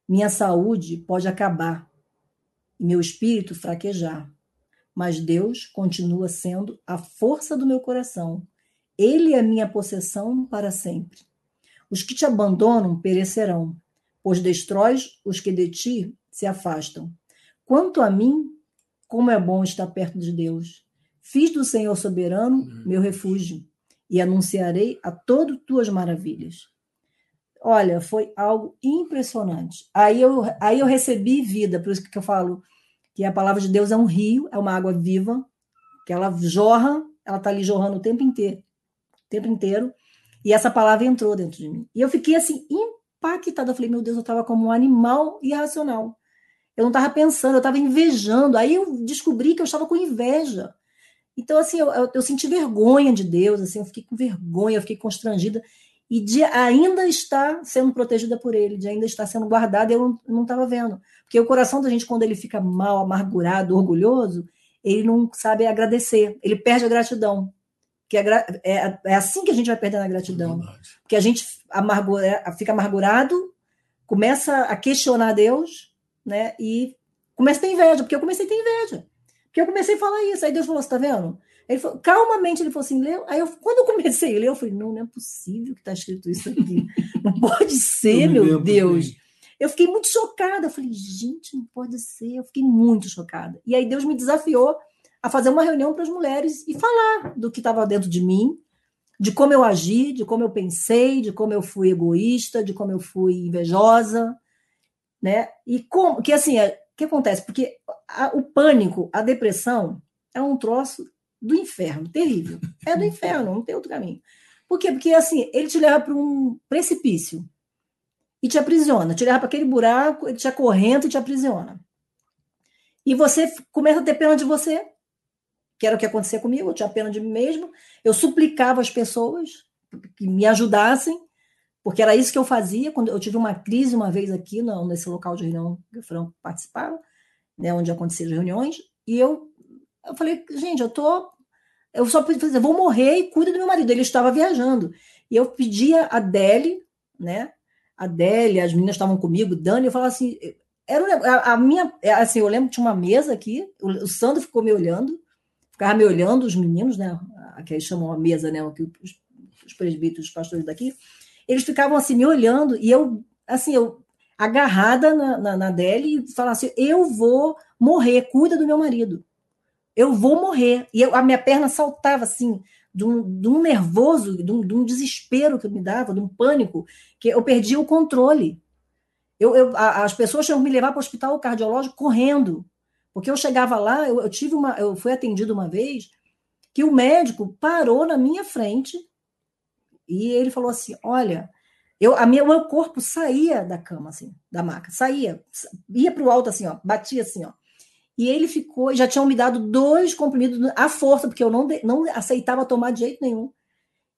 Minha saúde pode acabar e meu espírito fraquejar, mas Deus continua sendo a força do meu coração. Ele é minha possessão para sempre. Os que te abandonam perecerão, pois destróis os que de ti se afastam. Quanto a mim, como é bom estar perto de Deus. Fiz do Senhor soberano uhum. meu refúgio e anunciarei a todo tuas maravilhas. Olha, foi algo impressionante. Aí eu, aí eu recebi vida, por isso que eu falo que a palavra de Deus é um rio, é uma água viva, que ela jorra, ela está ali jorrando o tempo inteiro, o tempo inteiro, e essa palavra entrou dentro de mim. E eu fiquei assim, impactada. Eu falei, meu Deus, eu estava como um animal irracional. Eu não estava pensando, eu estava invejando. Aí eu descobri que eu estava com inveja. Então, assim, eu, eu, eu, senti vergonha de Deus, assim, eu fiquei com vergonha, eu fiquei constrangida e de ainda estar sendo protegida por Ele, de ainda estar sendo guardada, eu não estava vendo. Porque o coração da gente, quando ele fica mal, amargurado, orgulhoso, ele não sabe agradecer, ele perde a gratidão. Que é, é, é assim que a gente vai perdendo a gratidão. É porque a gente amargura, fica amargurado, começa a questionar Deus, né? E começa a ter inveja, porque eu comecei a ter inveja. Porque eu comecei a falar isso. Aí Deus falou: você tá vendo? Ele falou, calmamente ele falou assim, leu. Aí eu, quando eu comecei a ler, eu falei, não, não é possível que está escrito isso aqui. Não pode ser, meu Deus. Bem. Eu fiquei muito chocada. Eu falei, gente, não pode ser. Eu fiquei muito chocada. E aí Deus me desafiou a fazer uma reunião para as mulheres e falar do que estava dentro de mim, de como eu agi, de como eu pensei, de como eu fui egoísta, de como eu fui invejosa, né? E como que assim, é, o que acontece? Porque a, o pânico, a depressão é um troço do inferno, terrível. É do inferno, não tem outro caminho. Por quê? Porque assim, ele te leva para um precipício e te aprisiona, te leva para aquele buraco, ele te acorrenta e te aprisiona. E você começa a ter pena de você, que era o que acontecia comigo, eu tinha pena de mim mesmo. Eu suplicava as pessoas que me ajudassem, porque era isso que eu fazia quando eu tive uma crise uma vez aqui nesse local de reunião que o Franco participava, né, onde aconteciam as reuniões, e eu, eu falei, gente, eu tô eu só podia dizer, vou morrer e cuida do meu marido. Ele estava viajando. E eu pedia a Deli, né? A Deli, as meninas estavam comigo, Dani, eu falava assim, era a, a minha, é, assim, eu lembro que tinha uma mesa aqui, o, o Sandro ficou me olhando, ficava me olhando, os meninos, né? Que eles chamam a mesa, né? Os, os presbíteros, os pastores daqui, eles ficavam assim me olhando e eu, assim, eu agarrada na, na, na Deli e falava assim, eu vou morrer, cuida do meu marido eu vou morrer. E eu, a minha perna saltava assim, de um, de um nervoso, de um, de um, desespero que me dava, de um pânico, que eu perdi o controle. Eu, eu as pessoas tinham que me levar para o hospital cardiológico correndo. Porque eu chegava lá, eu, eu tive uma, eu fui atendido uma vez, que o médico parou na minha frente e ele falou assim: olha, eu, a minha, o meu corpo saía da cama, assim, da maca, saía, ia para o alto assim, ó, batia assim, ó. E ele ficou, já tinham me dado dois comprimidos à força, porque eu não, não aceitava tomar de jeito nenhum.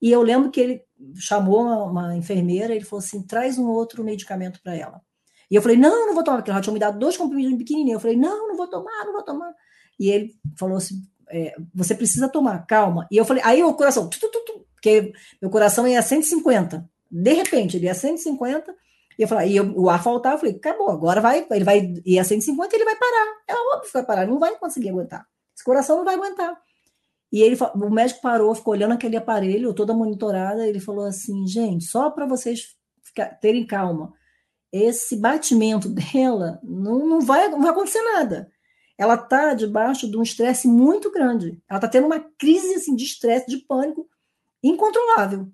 E eu lembro que ele chamou uma, uma enfermeira, ele falou assim: traz um outro medicamento para ela. E eu falei: não, não vou tomar, porque ela tinha me dado dois comprimidos pequenininhos. Eu falei: não, não vou tomar, não vou tomar. E ele falou assim: é, você precisa tomar, calma. E eu falei: aí o coração, tu, tu, tu, porque meu coração ia a 150. De repente, ele ia a 150 e eu falei, e eu, o ar faltava, eu falei, acabou, agora vai, ele vai ir a 150 ele vai parar. É óbvio que vai parar, não vai conseguir aguentar. Esse coração não vai aguentar. E ele, o médico parou, ficou olhando aquele aparelho, toda monitorada, ele falou assim, gente, só para vocês ficar, terem calma, esse batimento dela não, não, vai, não vai acontecer nada. Ela está debaixo de um estresse muito grande. Ela está tendo uma crise assim, de estresse, de pânico incontrolável.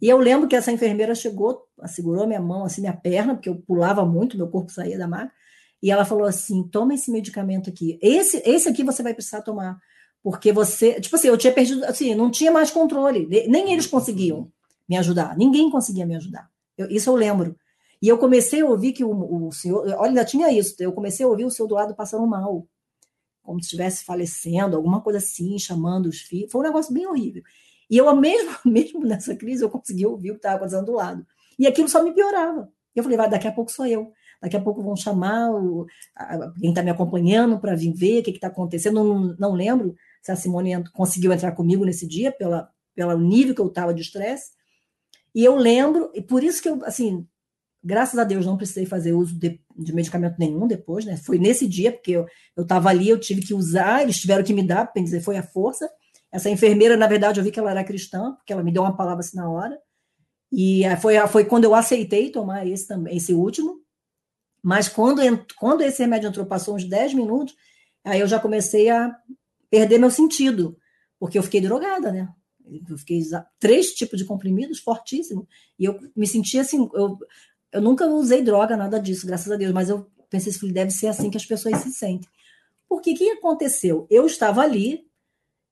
E eu lembro que essa enfermeira chegou, segurou minha mão, assim, minha perna, porque eu pulava muito, meu corpo saía da maca, e ela falou assim: toma esse medicamento aqui. Esse, esse aqui você vai precisar tomar, Porque você, tipo assim, eu tinha perdido, assim, não tinha mais controle, nem eles conseguiam me ajudar, ninguém conseguia me ajudar. Eu, isso eu lembro. E eu comecei a ouvir que o, o senhor, olha, ainda tinha isso, eu comecei a ouvir o senhor do lado passando mal, como se estivesse falecendo, alguma coisa assim, chamando os filhos. Foi um negócio bem horrível. E eu, mesmo, mesmo nessa crise, eu consegui ouvir o que estava acontecendo do lado. E aquilo só me piorava. Eu falei, vai, daqui a pouco sou eu. Daqui a pouco vão chamar o, a, quem está me acompanhando para vir ver o que está acontecendo. Não, não lembro se a Simone conseguiu entrar comigo nesse dia, pela, pelo nível que eu estava de estresse. E eu lembro, e por isso que eu, assim, graças a Deus não precisei fazer uso de, de medicamento nenhum depois, né? Foi nesse dia, porque eu estava ali, eu tive que usar, eles tiveram que me dar, para dizer, foi a força. Essa enfermeira, na verdade, eu vi que ela era cristã, porque ela me deu uma palavra assim na hora. E foi, foi quando eu aceitei tomar esse também, esse último. Mas quando, quando esse remédio entrou, passou uns 10 minutos, aí eu já comecei a perder meu sentido, porque eu fiquei drogada, né? Eu fiquei três tipos de comprimidos fortíssimos, e eu me sentia assim, eu, eu nunca usei droga, nada disso, graças a Deus, mas eu pensei que deve ser assim que as pessoas se sentem. Porque o que aconteceu? Eu estava ali,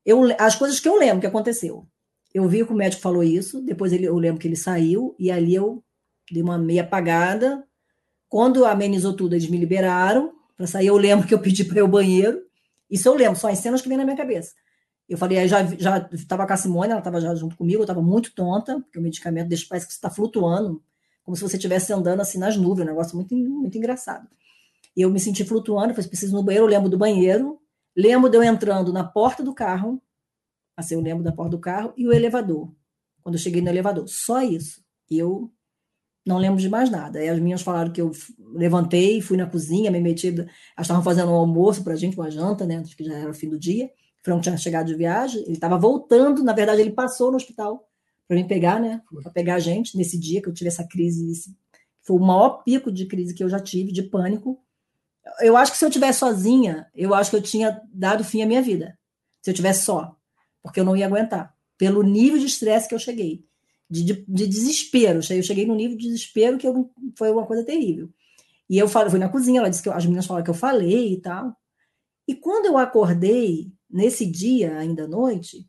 eu, as coisas que eu lembro que aconteceu. Eu vi que o médico falou isso, depois ele, eu lembro que ele saiu, e ali eu dei uma meia apagada. Quando amenizou tudo, eles me liberaram para sair. Eu lembro que eu pedi para ir ao banheiro. Isso eu lembro, são as cenas que vêm na minha cabeça. Eu falei, aí já já estava com a Simone, ela estava já junto comigo, eu estava muito tonta, porque o medicamento deixa parece que está flutuando, como se você estivesse andando assim nas nuvens, um negócio muito, muito engraçado. E eu me senti flutuando, falei, preciso ir no banheiro, eu lembro do banheiro, lembro de eu entrando na porta do carro, assim, eu lembro da porta do carro, e o elevador, quando eu cheguei no elevador, só isso. Eu não lembro de mais nada. Aí as minhas falaram que eu levantei, fui na cozinha, me meti, elas estavam fazendo um almoço para a gente, uma janta, né, que já era o fim do dia, Franco tinha chegado de viagem, ele estava voltando, na verdade, ele passou no hospital para me pegar, né? Para pegar a gente nesse dia que eu tive essa crise. Esse, foi o maior pico de crise que eu já tive, de pânico. Eu acho que se eu tivesse sozinha, eu acho que eu tinha dado fim à minha vida. Se eu tivesse só, porque eu não ia aguentar. Pelo nível de estresse que eu cheguei, de, de, de, desespero. Eu cheguei no nível de desespero que eu, foi uma coisa terrível. E eu falei, fui na cozinha, ela disse que eu, as meninas falaram que eu falei e tal. E quando eu acordei, nesse dia, ainda à noite,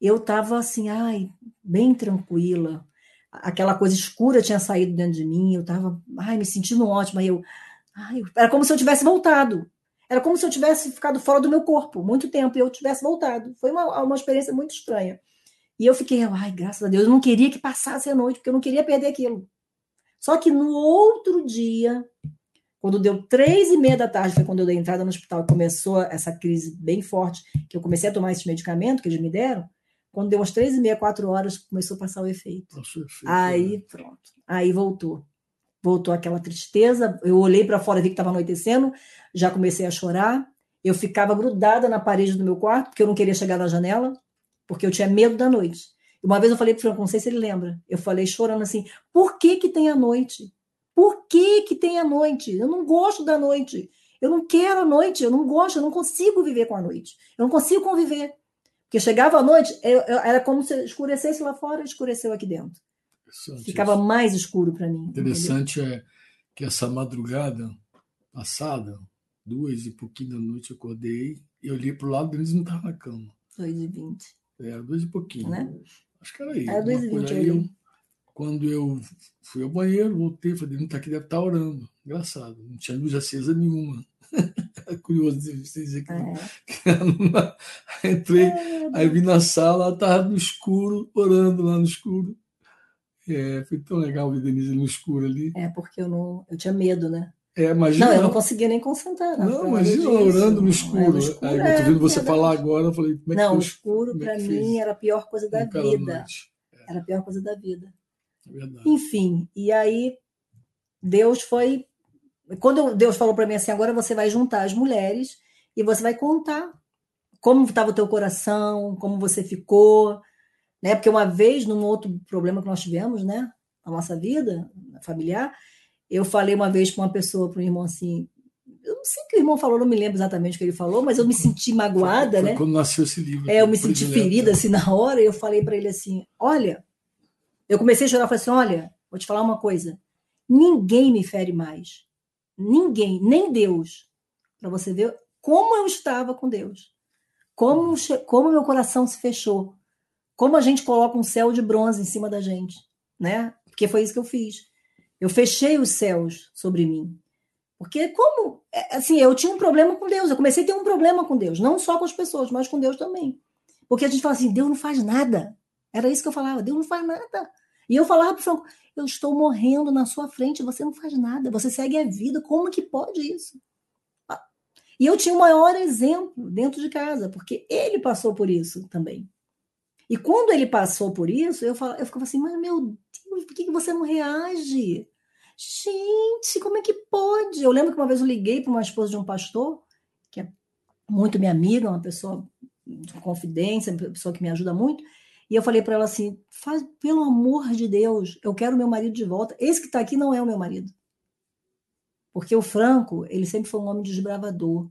eu estava assim, ai, bem tranquila. Aquela coisa escura tinha saído dentro de mim, eu estava, ai, me sentindo ótima. eu, ai, era como se eu tivesse voltado. Era como se eu tivesse ficado fora do meu corpo muito tempo e eu tivesse voltado. Foi uma, uma experiência muito estranha. E eu fiquei, ai, graças a Deus, eu não queria que passasse a noite, porque eu não queria perder aquilo. Só que no outro dia, quando deu três e meia da tarde, foi quando eu dei entrada no hospital e começou essa crise bem forte, que eu comecei a tomar esse medicamento que eles me deram. Quando deu umas três e meia, quatro horas, começou a passar o efeito. Passou o efeito aí, né? pronto. Aí voltou. Voltou aquela tristeza. Eu olhei para fora, vi que estava anoitecendo, já comecei a chorar. Eu ficava grudada na parede do meu quarto, porque eu não queria chegar na janela, porque eu tinha medo da noite. Uma vez eu falei para o Franco, não sei se ele lembra, eu falei chorando assim: por que, que tem a noite? Por que, que tem a noite? Eu não gosto da noite. Eu não quero a noite, eu não gosto, eu não consigo viver com a noite. Eu não consigo conviver. Porque chegava a noite, eu, eu, era como se escurecesse lá fora, escureceu aqui dentro. Ficava isso. mais escuro para mim. Interessante entendeu? é que essa madrugada passada, duas e pouquinho da noite, eu acordei e olhei para o lado deles não estava na cama. Dois e vinte. Era dois e pouquinho. Né? Acho que era aí. Era dois e vinte, eu quando eu fui ao banheiro, voltei, falei, não está aqui, deve estar tá orando. Engraçado, não tinha luz acesa nenhuma. É curioso vocês dizer que, é. Entrei, é, aí vim na sala, ela estava no escuro, orando lá no escuro. É, foi tão legal ver Denise no escuro ali. É, porque eu não eu tinha medo, né? É, imagina, não, eu não conseguia nem concentrar. Não, não imagina orando no escuro. No escuro aí eu tô vendo você falar agora, eu falei, como é que Não, o escuro para mim era a pior coisa da vida. Era a pior coisa da vida. Verdade. Enfim, e aí Deus foi. Quando Deus falou para mim assim, agora você vai juntar as mulheres e você vai contar como estava o teu coração, como você ficou, né? Porque uma vez, num outro problema que nós tivemos, né, na nossa vida familiar, eu falei uma vez para uma pessoa, para um irmão assim, eu não sei o que o irmão falou, não me lembro exatamente o que ele falou, mas eu me senti magoada, foi, foi né? Quando nasceu esse livro. É, eu me senti ferida assim na hora, e eu falei para ele assim: olha, eu comecei a chorar, falei assim: olha, vou te falar uma coisa. Ninguém me fere mais. Ninguém, nem Deus. Para você ver como eu estava com Deus. Como, como meu coração se fechou. Como a gente coloca um céu de bronze em cima da gente, né? Porque foi isso que eu fiz. Eu fechei os céus sobre mim. Porque como, é, assim, eu tinha um problema com Deus, eu comecei a ter um problema com Deus, não só com as pessoas, mas com Deus também. Porque a gente fala assim, Deus não faz nada. Era isso que eu falava, Deus não faz nada. E eu falava para o Franco, eu estou morrendo na sua frente, você não faz nada, você segue a vida, como que pode isso? E eu tinha o maior exemplo dentro de casa, porque ele passou por isso também. E quando ele passou por isso, eu, falava, eu ficava assim, mas meu Deus, por que você não reage? Gente, como é que pode? Eu lembro que uma vez eu liguei para uma esposa de um pastor, que é muito minha amiga, uma pessoa de confidência, uma pessoa que me ajuda muito, e eu falei para ela assim: faz, pelo amor de Deus, eu quero meu marido de volta. Esse que está aqui não é o meu marido. Porque o Franco, ele sempre foi um homem desbravador.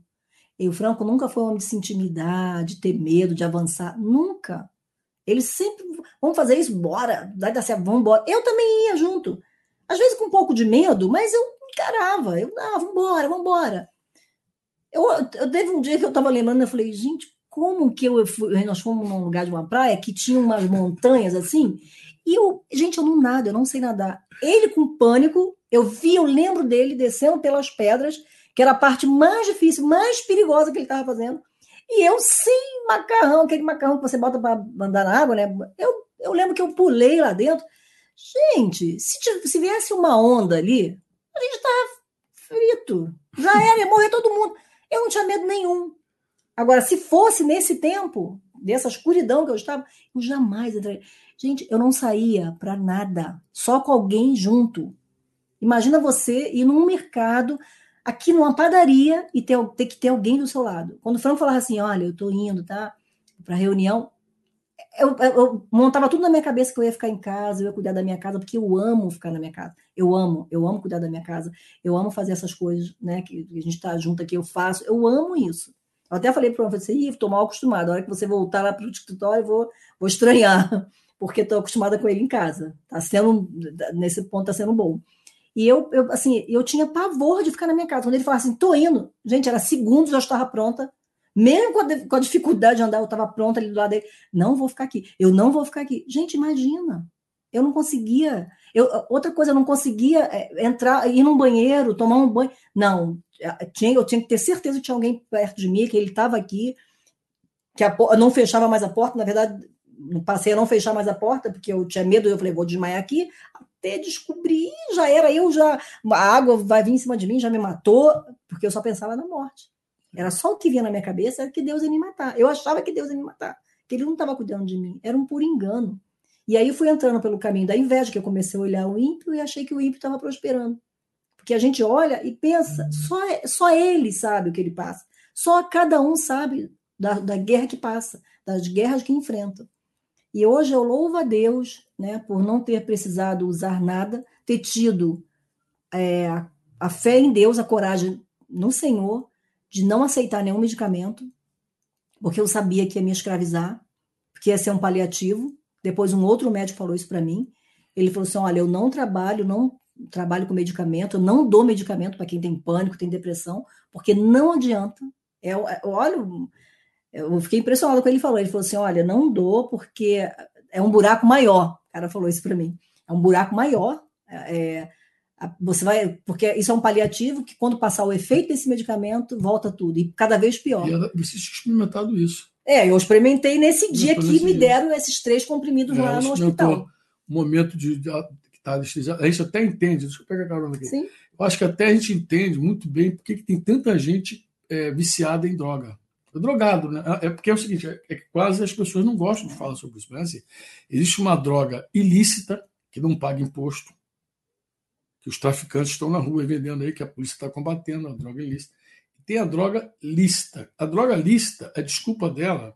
E o Franco nunca foi um homem de se intimidar, de ter medo, de avançar. Nunca. Ele sempre. Vamos fazer isso? Bora. Vai dar certo, vamos embora. Eu também ia junto. Às vezes com um pouco de medo, mas eu encarava. Eu, ah, vamos embora, vamos embora. Eu, eu teve um dia que eu estava lembrando, eu falei, gente, como que eu fui, nós fomos num lugar de uma praia que tinha umas montanhas assim, e eu, gente, eu não nado, eu não sei nadar. Ele com pânico, eu vi, eu lembro dele descendo pelas pedras, que era a parte mais difícil, mais perigosa que ele estava fazendo. E eu sem macarrão, aquele macarrão que você bota para andar na água, né? Eu, eu lembro que eu pulei lá dentro. Gente, se, se viesse uma onda ali, a gente estava frito. Já era, ia morrer todo mundo. Eu não tinha medo nenhum. Agora, se fosse nesse tempo, dessa escuridão que eu estava, eu jamais entraria. Gente, eu não saía para nada, só com alguém junto. Imagina você ir num mercado, aqui numa padaria, e ter, ter que ter alguém do seu lado. Quando o Franco falava assim: Olha, eu estou indo, tá? Para reunião, eu, eu, eu, montava tudo na minha cabeça que eu ia ficar em casa, eu ia cuidar da minha casa, porque eu amo ficar na minha casa. Eu amo, eu amo cuidar da minha casa, eu amo fazer essas coisas, né? Que a gente está junto aqui, eu faço, eu amo isso. Eu até falei para o assim, estou mal acostumada. A hora que você voltar lá para o escritório, vou, vou estranhar, porque estou acostumada com ele em casa. Tá sendo, nesse ponto, está sendo bom. E eu, eu, assim, eu tinha pavor de ficar na minha casa. Quando ele falava assim, tô indo, gente, era segundos, já estava pronta. Mesmo com a, com a dificuldade de andar, eu estava pronta ali do lado dele. Não vou ficar aqui, eu não vou ficar aqui. Gente, imagina. Eu não conseguia. Eu, outra coisa, eu não conseguia é, entrar, ir num banheiro, tomar um banho. Não, tinha, eu tinha que ter certeza que tinha alguém perto de mim, que ele estava aqui, que a, não fechava mais a porta. Na verdade, passei a não fechar mais a porta, porque eu tinha medo, eu falei, vou desmaiar aqui, até descobrir, já era eu, já a água vai vir em cima de mim, já me matou, porque eu só pensava na morte. Era só o que vinha na minha cabeça, era que Deus ia me matar. Eu achava que Deus ia me matar, que ele não estava cuidando de mim, era um puro engano. E aí fui entrando pelo caminho da inveja, que eu comecei a olhar o ímpio e achei que o ímpio estava prosperando. Porque a gente olha e pensa, só, só ele sabe o que ele passa. Só cada um sabe da, da guerra que passa, das guerras que enfrenta. E hoje eu louvo a Deus né, por não ter precisado usar nada, ter tido é, a fé em Deus, a coragem no Senhor, de não aceitar nenhum medicamento, porque eu sabia que ia me escravizar, que ia ser um paliativo, depois, um outro médico falou isso para mim. Ele falou assim: olha, eu não trabalho, não trabalho com medicamento, eu não dou medicamento para quem tem pânico, tem depressão, porque não adianta. É, é, olha, eu fiquei impressionada com ele falou. Ele falou assim: olha, não dou porque é um buraco maior. O cara falou isso para mim. É um buraco maior. É, você vai, porque isso é um paliativo que quando passar o efeito desse medicamento volta tudo e cada vez pior. E você tinha experimentado isso? É, eu experimentei nesse dia que me dia. deram esses três comprimidos é, lá no hospital. momento de, de, que tá A gente até entende, deixa eu pegar a carona aqui. Sim. Eu acho que até a gente entende muito bem porque que tem tanta gente é, viciada em droga. É drogado, né? É porque é o seguinte, é, é que quase as pessoas não gostam de falar sobre isso, mas assim, existe uma droga ilícita que não paga imposto, que os traficantes estão na rua vendendo aí, que a polícia está combatendo a droga ilícita tem a droga lista. A droga lista, a desculpa dela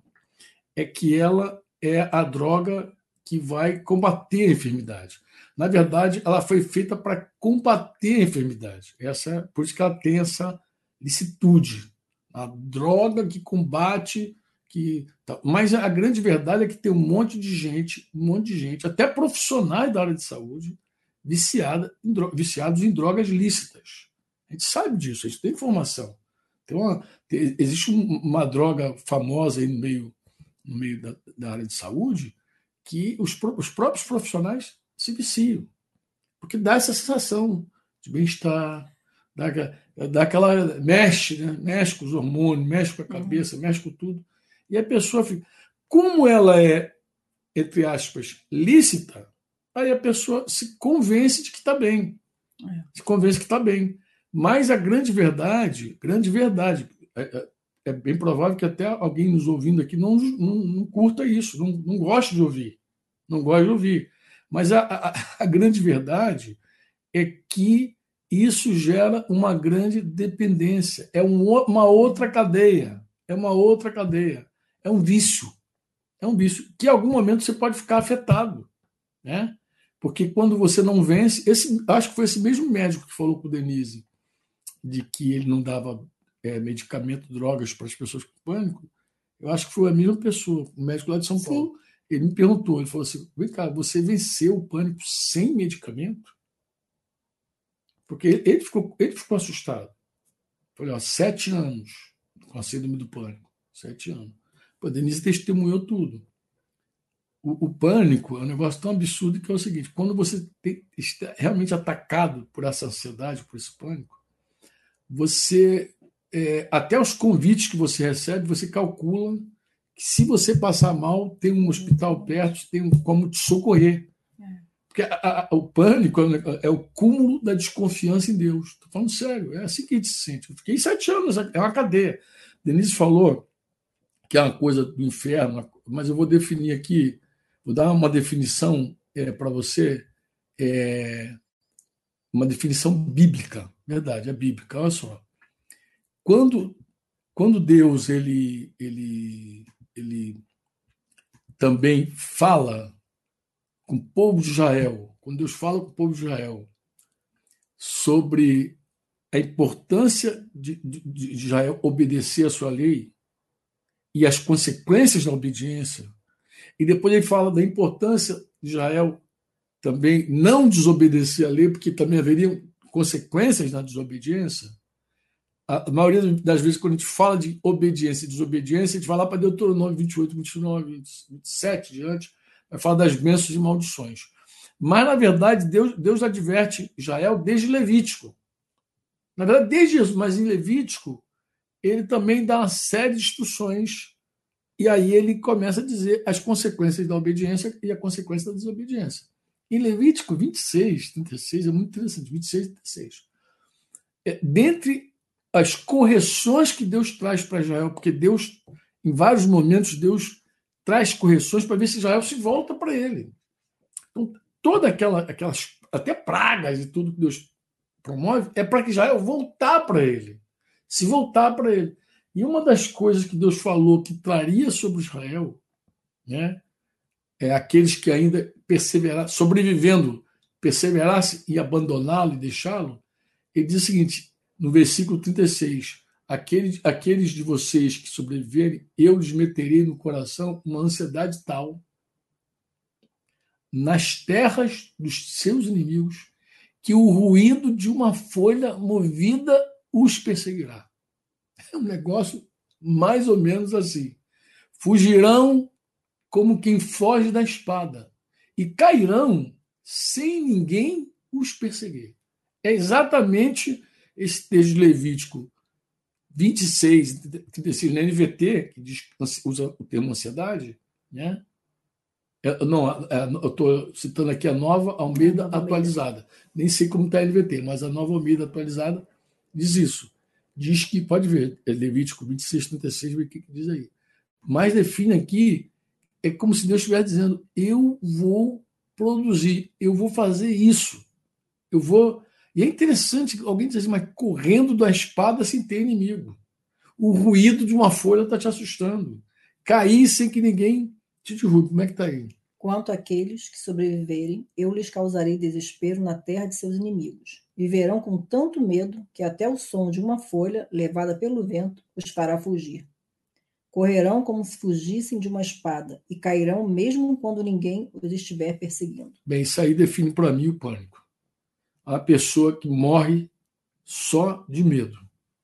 é que ela é a droga que vai combater a enfermidade. Na verdade, ela foi feita para combater a enfermidade. Essa, por isso que ela tem essa licitude. A droga que combate que tá. mas a grande verdade é que tem um monte de gente, um monte de gente, até profissionais da área de saúde, viciada em, viciados em drogas lícitas. A gente sabe disso, a gente tem informação. Então, existe uma droga famosa aí no meio, no meio da, da área de saúde que os, os próprios profissionais se viciam, porque dá essa sensação de bem-estar, dá, dá aquela. mexe, né? mexe com os hormônios, mexe com a uhum. cabeça, uhum. mexe com tudo. E a pessoa fica. Como ela é, entre aspas, lícita, aí a pessoa se convence de que está bem. É. Se convence que está bem. Mas a grande verdade, grande verdade, é, é, é, bem provável que até alguém nos ouvindo aqui não, não, não curta isso, não, não gosta de ouvir. Não gosta de ouvir. Mas a, a, a grande verdade é que isso gera uma grande dependência. É um, uma outra cadeia. É uma outra cadeia. É um vício. É um vício que em algum momento você pode ficar afetado. Né? Porque quando você não vence, esse, acho que foi esse mesmo médico que falou com o Denise de que ele não dava é, medicamento, drogas para as pessoas com pânico. Eu acho que foi a mesma pessoa, o médico lá de São Sim. Paulo. Ele me perguntou, ele falou assim: vem cá, você venceu o pânico sem medicamento? Porque ele ficou, ele ficou assustado. Falei, ó, sete anos com a síndrome do pânico. Sete anos. Pô, a Denise testemunhou tudo. O, o, pânico é um negócio tão absurdo que é o seguinte: quando você está realmente atacado por essa ansiedade, por esse pânico, você é, até os convites que você recebe, você calcula que se você passar mal, tem um hospital perto, tem como te socorrer. Porque a, a, o pânico é, é o cúmulo da desconfiança em Deus. Estou falando sério, é assim que a gente se sente. Eu fiquei sete anos, é uma cadeia. Denise falou que é uma coisa do inferno, mas eu vou definir aqui, vou dar uma definição é, para você, é, uma definição bíblica, verdade, é bíblica. Olha só, quando quando Deus ele ele ele também fala com o povo de Israel, quando Deus fala com o povo de Israel sobre a importância de, de, de Israel obedecer a sua lei e as consequências da obediência, e depois ele fala da importância de Israel também não desobedecer a lei, porque também haveriam consequências na desobediência. A maioria das vezes, quando a gente fala de obediência e desobediência, a gente vai lá para Deuteronômio 28, 29, 27 diante, vai falar das bênçãos e maldições. Mas, na verdade, Deus, Deus adverte Israel desde Levítico. Na verdade, desde Jesus, mas em Levítico, ele também dá uma série de instruções e aí ele começa a dizer as consequências da obediência e a consequência da desobediência. Em Levítico 26, 36, é muito interessante, 26 e 36. É, dentre as correções que Deus traz para Israel, porque Deus, em vários momentos, Deus traz correções para ver se Israel se volta para ele. Então, toda aquela, aquelas, até pragas e tudo que Deus promove, é para que Israel voltar para ele, se voltar para ele. E uma das coisas que Deus falou que traria sobre Israel, né, é aqueles que ainda perseverar, sobrevivendo, perseverasse e abandoná-lo e deixá-lo, ele diz o seguinte: no versículo 36, aqueles, aqueles de vocês que sobreviverem, eu lhes meterei no coração uma ansiedade tal nas terras dos seus inimigos que o ruído de uma folha movida os perseguirá. É um negócio mais ou menos assim. Fugirão como quem foge da espada e cairão sem ninguém os perseguir. É exatamente esse texto Levítico 26, 36, na NVT, que diz, usa o termo ansiedade, né? É, não, é, eu estou citando aqui a nova Almeida atualizada. Nem sei como está a NVT, mas a nova Almeida atualizada diz isso. Diz que, pode ver, é Levítico 26, 36, o que diz aí. Mas define aqui, é como se Deus estivesse dizendo: eu vou produzir, eu vou fazer isso, eu vou e é interessante alguém dizer assim, mas correndo da espada sem ter inimigo. O ruído de uma folha está te assustando. Cair sem que ninguém te derrube. Como é que está aí? Quanto àqueles que sobreviverem, eu lhes causarei desespero na terra de seus inimigos. Viverão com tanto medo que até o som de uma folha levada pelo vento os fará fugir. Correrão como se fugissem de uma espada e cairão mesmo quando ninguém os estiver perseguindo. Bem, isso aí define para mim o pânico a pessoa que morre só de medo.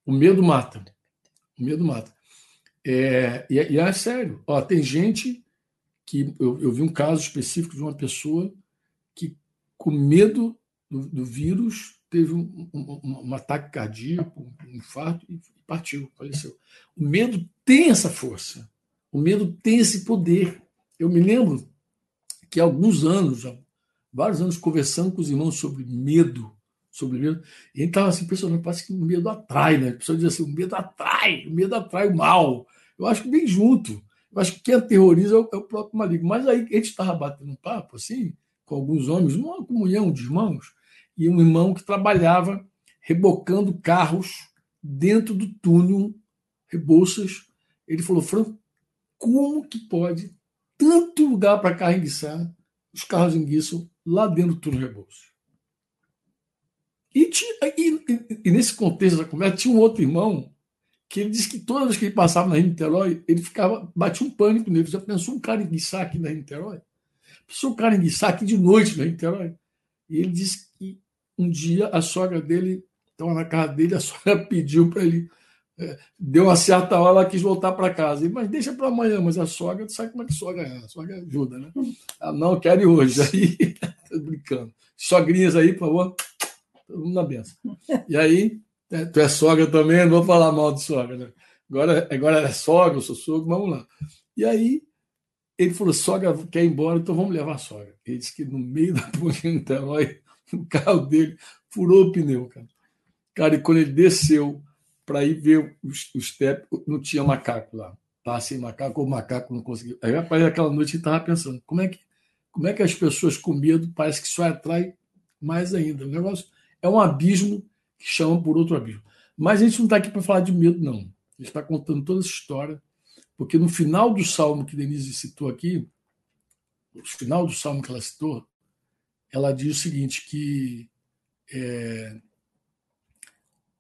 O medo mata. O medo mata. É, e, é, e é sério. Ó, tem gente que. Eu, eu vi um caso específico de uma pessoa que, com medo do, do vírus, teve um, um, um, ataque cardíaco, um infarto e partiu, faleceu. O medo tem essa força. O medo tem esse poder. Eu me lembro que há alguns anos, já, vários anos, conversando com os irmãos sobre medo, sobre medo, e a gente estava assim pensando, parece que o medo atrai, né? A pessoa diz assim, o medo atrai, o medo atrai o mal. Eu acho que vem junto. Eu acho que quem aterroriza é o, é próprio maligno. Mas aí a gente estava batendo um papo, assim, com alguns homens, numa comunhão de irmãos, e um irmão que trabalhava rebocando carros dentro do túnel Rebouças. Ele falou, Franco, como que pode tanto lugar para carro enguiçar, os carros enguiçam lá dentro do Rebouças? E, tinha, e, e, e, nesse contexto da conversa, tinha um outro irmão que ele disse que toda vez que ele passava na Niterói, ele ficava, batia um pânico nele. Já pensou um cara enguiçar aqui na Niterói? Pensou um cara enguiçar aqui de noite na Niterói? E ele disse que um dia a sogra dele estava na casa dele, a sogra pediu para ele. Deu uma certa hora, ela quis voltar para casa. Mas deixa para amanhã, mas a sogra, sabe como é que a sogra é? A sogra ajuda, né? Ah, não, quero ir hoje. Aí, tô brincando. Sogrinhas aí, por favor, todo mundo na benção. E aí, é, tu é sogra também, não vou falar mal de sogra, né? Agora, agora é sogra, eu sou sogro, vamos lá. E aí, ele falou: sogra quer ir embora, então vamos levar a sogra. Ele disse que no meio da ponte Niterói, o carro dele furou o pneu, cara. Cara, e quando ele desceu para ir ver os, os step, não tinha macaco lá. Estava sem macaco, o macaco não conseguiu. Aí, rapaz, aquela noite ele estava pensando: como é, que, como é que as pessoas com medo parece que só atrai mais ainda? O negócio é um abismo que chama por outro abismo. Mas a gente não está aqui para falar de medo, não. A gente está contando toda essa história, porque no final do salmo que Denise citou aqui, no final do salmo que ela citou, ela diz o seguinte: que é,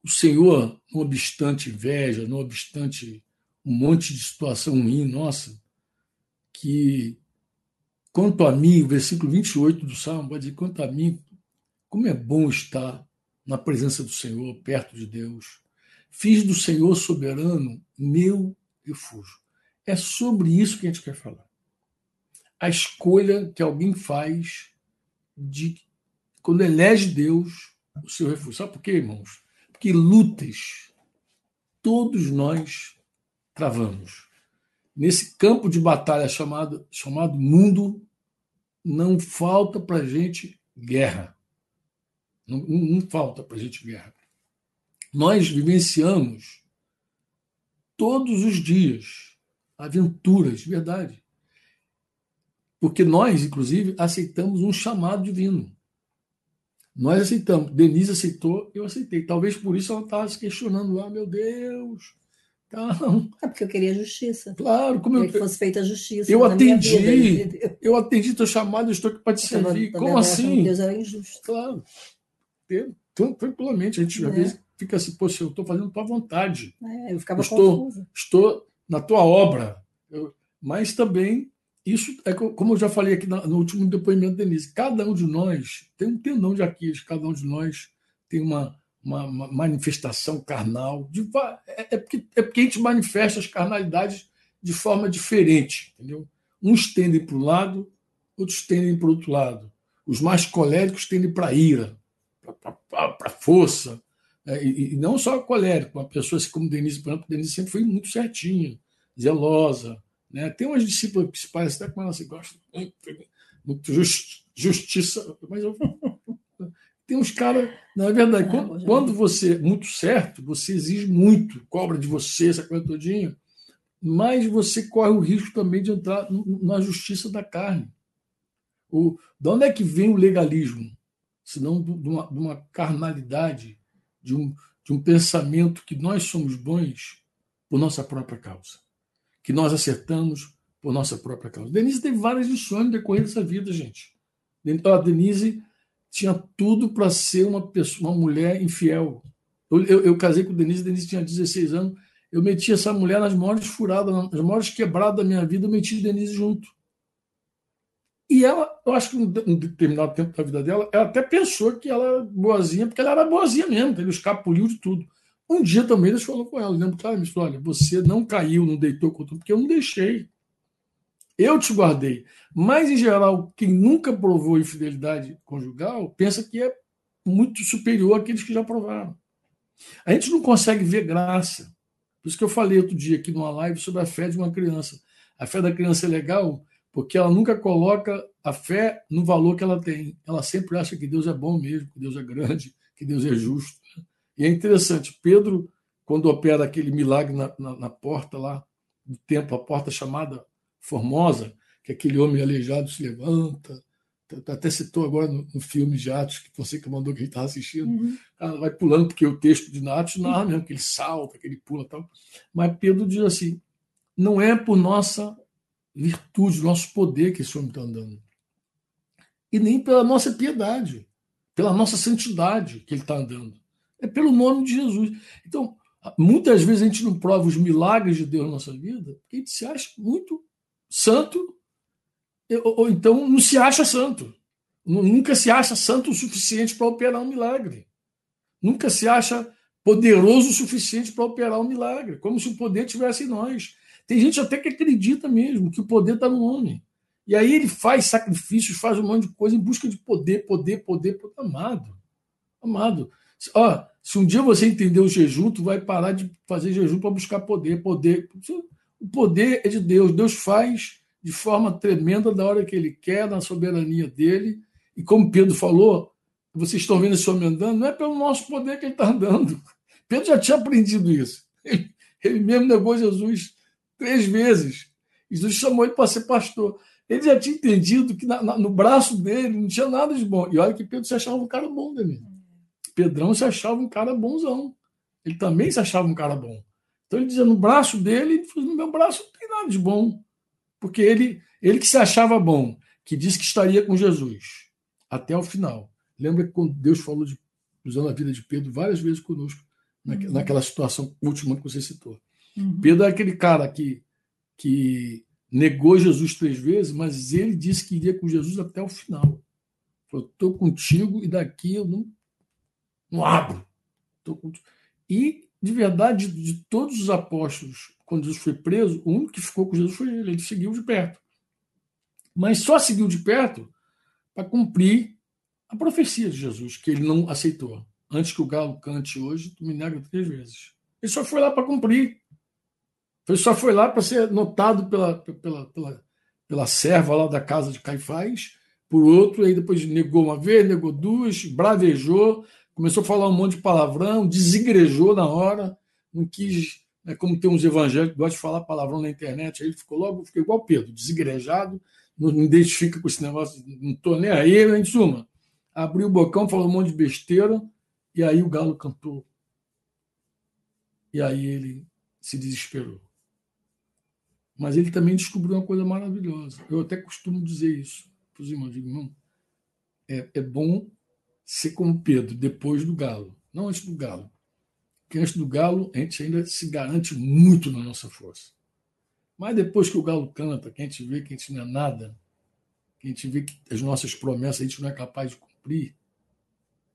o Senhor, não obstante inveja, não obstante um monte de situação ruim nossa, que quanto a mim, o versículo 28 do Salmo vai dizer: quanto a mim, como é bom estar na presença do Senhor, perto de Deus. Fiz do Senhor soberano meu refúgio. É sobre isso que a gente quer falar. A escolha que alguém faz de quando elege Deus o seu refúgio. Sabe por quê, irmãos? Porque lutas todos nós travamos. Nesse campo de batalha chamado, chamado mundo, não falta para gente guerra. Não, não falta para gente guerra. Nós vivenciamos todos os dias aventuras, verdade. Porque nós, inclusive, aceitamos um chamado divino. Nós aceitamos. Denise aceitou, eu aceitei. Talvez por isso ela estava se questionando. Ah, meu Deus. Então, é porque eu queria justiça. Claro, como eu, que fosse feita a justiça. Eu atendi. Vida, eu atendi teu chamado, eu estou aqui para te servir. Como assim? Deus era injusto. Claro. Tranquilamente. A gente é. às vezes fica assim, poxa, eu estou fazendo tua vontade. É, eu ficava estou, confusa. Estou na tua obra. Eu, mas também isso é como eu já falei aqui no último depoimento, Denise. Cada um de nós tem um tendão de Aquiles, cada um de nós tem uma, uma, uma manifestação carnal. De, é, é, porque, é porque a gente manifesta as carnalidades de forma diferente, entendeu? Uns tendem para um lado, outros tendem para o outro lado. Os mais coléricos tendem para a ira, para a força. É, e, e, não só colérico, uma pessoa assim como Denise, por exemplo, Denise sempre foi muito certinha, zelosa, né? Tem umas discípulas que se parecem até com ela, se gostam muito just, justiça, mas eu, tem uns caras. Na é verdade, quando, quando, você é muito certo, você exige muito, cobra de você essa coisa todinha, mas você corre o risco também de entrar na justiça da carne. O, de onde é que vem o legalismo? Senão de uma, de uma carnalidade, de um, de um pensamento que nós somos bons por nossa própria causa que nós acertamos por nossa própria causa. Denise teve várias lições no decorrer dessa vida, gente. A Denise tinha tudo para ser uma pessoa, uma mulher infiel. Eu, eu, eu casei com Denise, Denise tinha 16 anos. Eu meti essa mulher nas maiores furadas, nas maiores quebradas da minha vida, eu meti Denise junto. E ela, eu acho que um determinado tempo da vida dela, ela até pensou que ela era boazinha, porque ela era boazinha mesmo, ele escapuliu de tudo. Um dia também Deus falou com ela, lembro claramente, olha, você não caiu, não deitou contra porque eu não deixei. Eu te guardei. Mas, em geral, quem nunca provou infidelidade conjugal pensa que é muito superior àqueles que já provaram. A gente não consegue ver graça. Por isso que eu falei outro dia aqui numa live sobre a fé de uma criança. A fé da criança é legal porque ela nunca coloca a fé no valor que ela tem. Ela sempre acha que Deus é bom mesmo, que Deus é grande, que Deus é justo. E é interessante, Pedro, quando opera aquele milagre na, na, na porta lá do templo, a porta chamada Formosa, que aquele homem aleijado se levanta, até citou agora no, no, filme de Atos, que você que mandou que a gente estava assistindo, uhum. vai pulando, porque o texto de Atos narra mesmo que ele salta, que ele pula tal. Mas Pedro diz assim: não é por nossa virtude, nosso poder que esse homem está andando. E nem pela nossa piedade, pela nossa santidade que ele está andando. É pelo nome de Jesus. Então, muitas vezes a gente não prova os milagres de Deus na nossa vida, porque a gente se acha muito santo ou, então não se acha santo. Nunca se acha santo o suficiente para operar um milagre. Nunca se acha poderoso o suficiente para operar um milagre, como se o poder tivesse em nós. Tem gente até que acredita mesmo que o poder está no homem. E aí ele faz sacrifícios, faz um monte de coisa em busca de poder, poder, poder, poder. Amado. Amado. Ó, se um dia você entender o jejum, tu vai parar de fazer jejum para buscar poder. Poder. O poder é de Deus. Deus faz de forma tremenda da hora que ele quer, na soberania dele. E como Pedro falou, vocês estão vendo esse homem andando, não é pelo nosso poder que ele está andando. Pedro já tinha aprendido isso. Ele, mesmo negou Jesus três vezes. Jesus chamou ele para ser pastor. Ele já tinha entendido que na, na, no braço dele não tinha nada de bom. E olha que Pedro se achava um cara bom, né, Pedrão se achava um cara bonzão. Ele também se achava um cara bom. Então ele dizia: no braço dele, ele falou, no meu braço não tem nada de bom porque ele, ele que se achava bom, que disse que estaria com Jesus até o final. Lembra que quando Deus falou de usando a vida de Pedro várias vezes conosco, uhum. naquela situação última que você citou. Uhum. Pedro é aquele cara que, que negou Jesus três vezes, mas ele disse que iria com Jesus até o final. Falou: estou contigo e daqui eu não, não abro. E, de verdade, de, de todos os apóstolos quando Jesus foi preso, o único que ficou com Jesus foi ele, ele seguiu de perto. Mas só seguiu de perto para cumprir a profecia de Jesus, que ele não aceitou. Antes que o galo cante hoje, tu me nega três vezes. Ele só foi lá para cumprir. Ele só foi lá para ser notado pela, pela, pela, pela serva lá da casa de Caifás, por outro, aí depois negou uma vez, negou duas, bravejou, começou a falar um monte de palavrão, desigrejou na hora, não quis né, como tem uns evangélicos que gostam de falar palavrão na internet, aí ele ficou logo, ficou igual Pedro, desigrejado, não me identifica com esse negócio, não estou nem aí, em suma. Abriu o bocão, falou um monte de besteira, e aí o galo cantou. E aí ele se desesperou. Mas ele também descobriu uma coisa maravilhosa. Eu até costumo dizer isso para os irmãos. Digo, irmão, é, é bom ser como Pedro, depois do galo, não antes do galo que antes do Galo a gente ainda se garante muito na nossa força. Mas depois que o Galo canta, que a gente vê que a gente não é nada, que a gente vê que as nossas promessas a gente não é capaz de cumprir,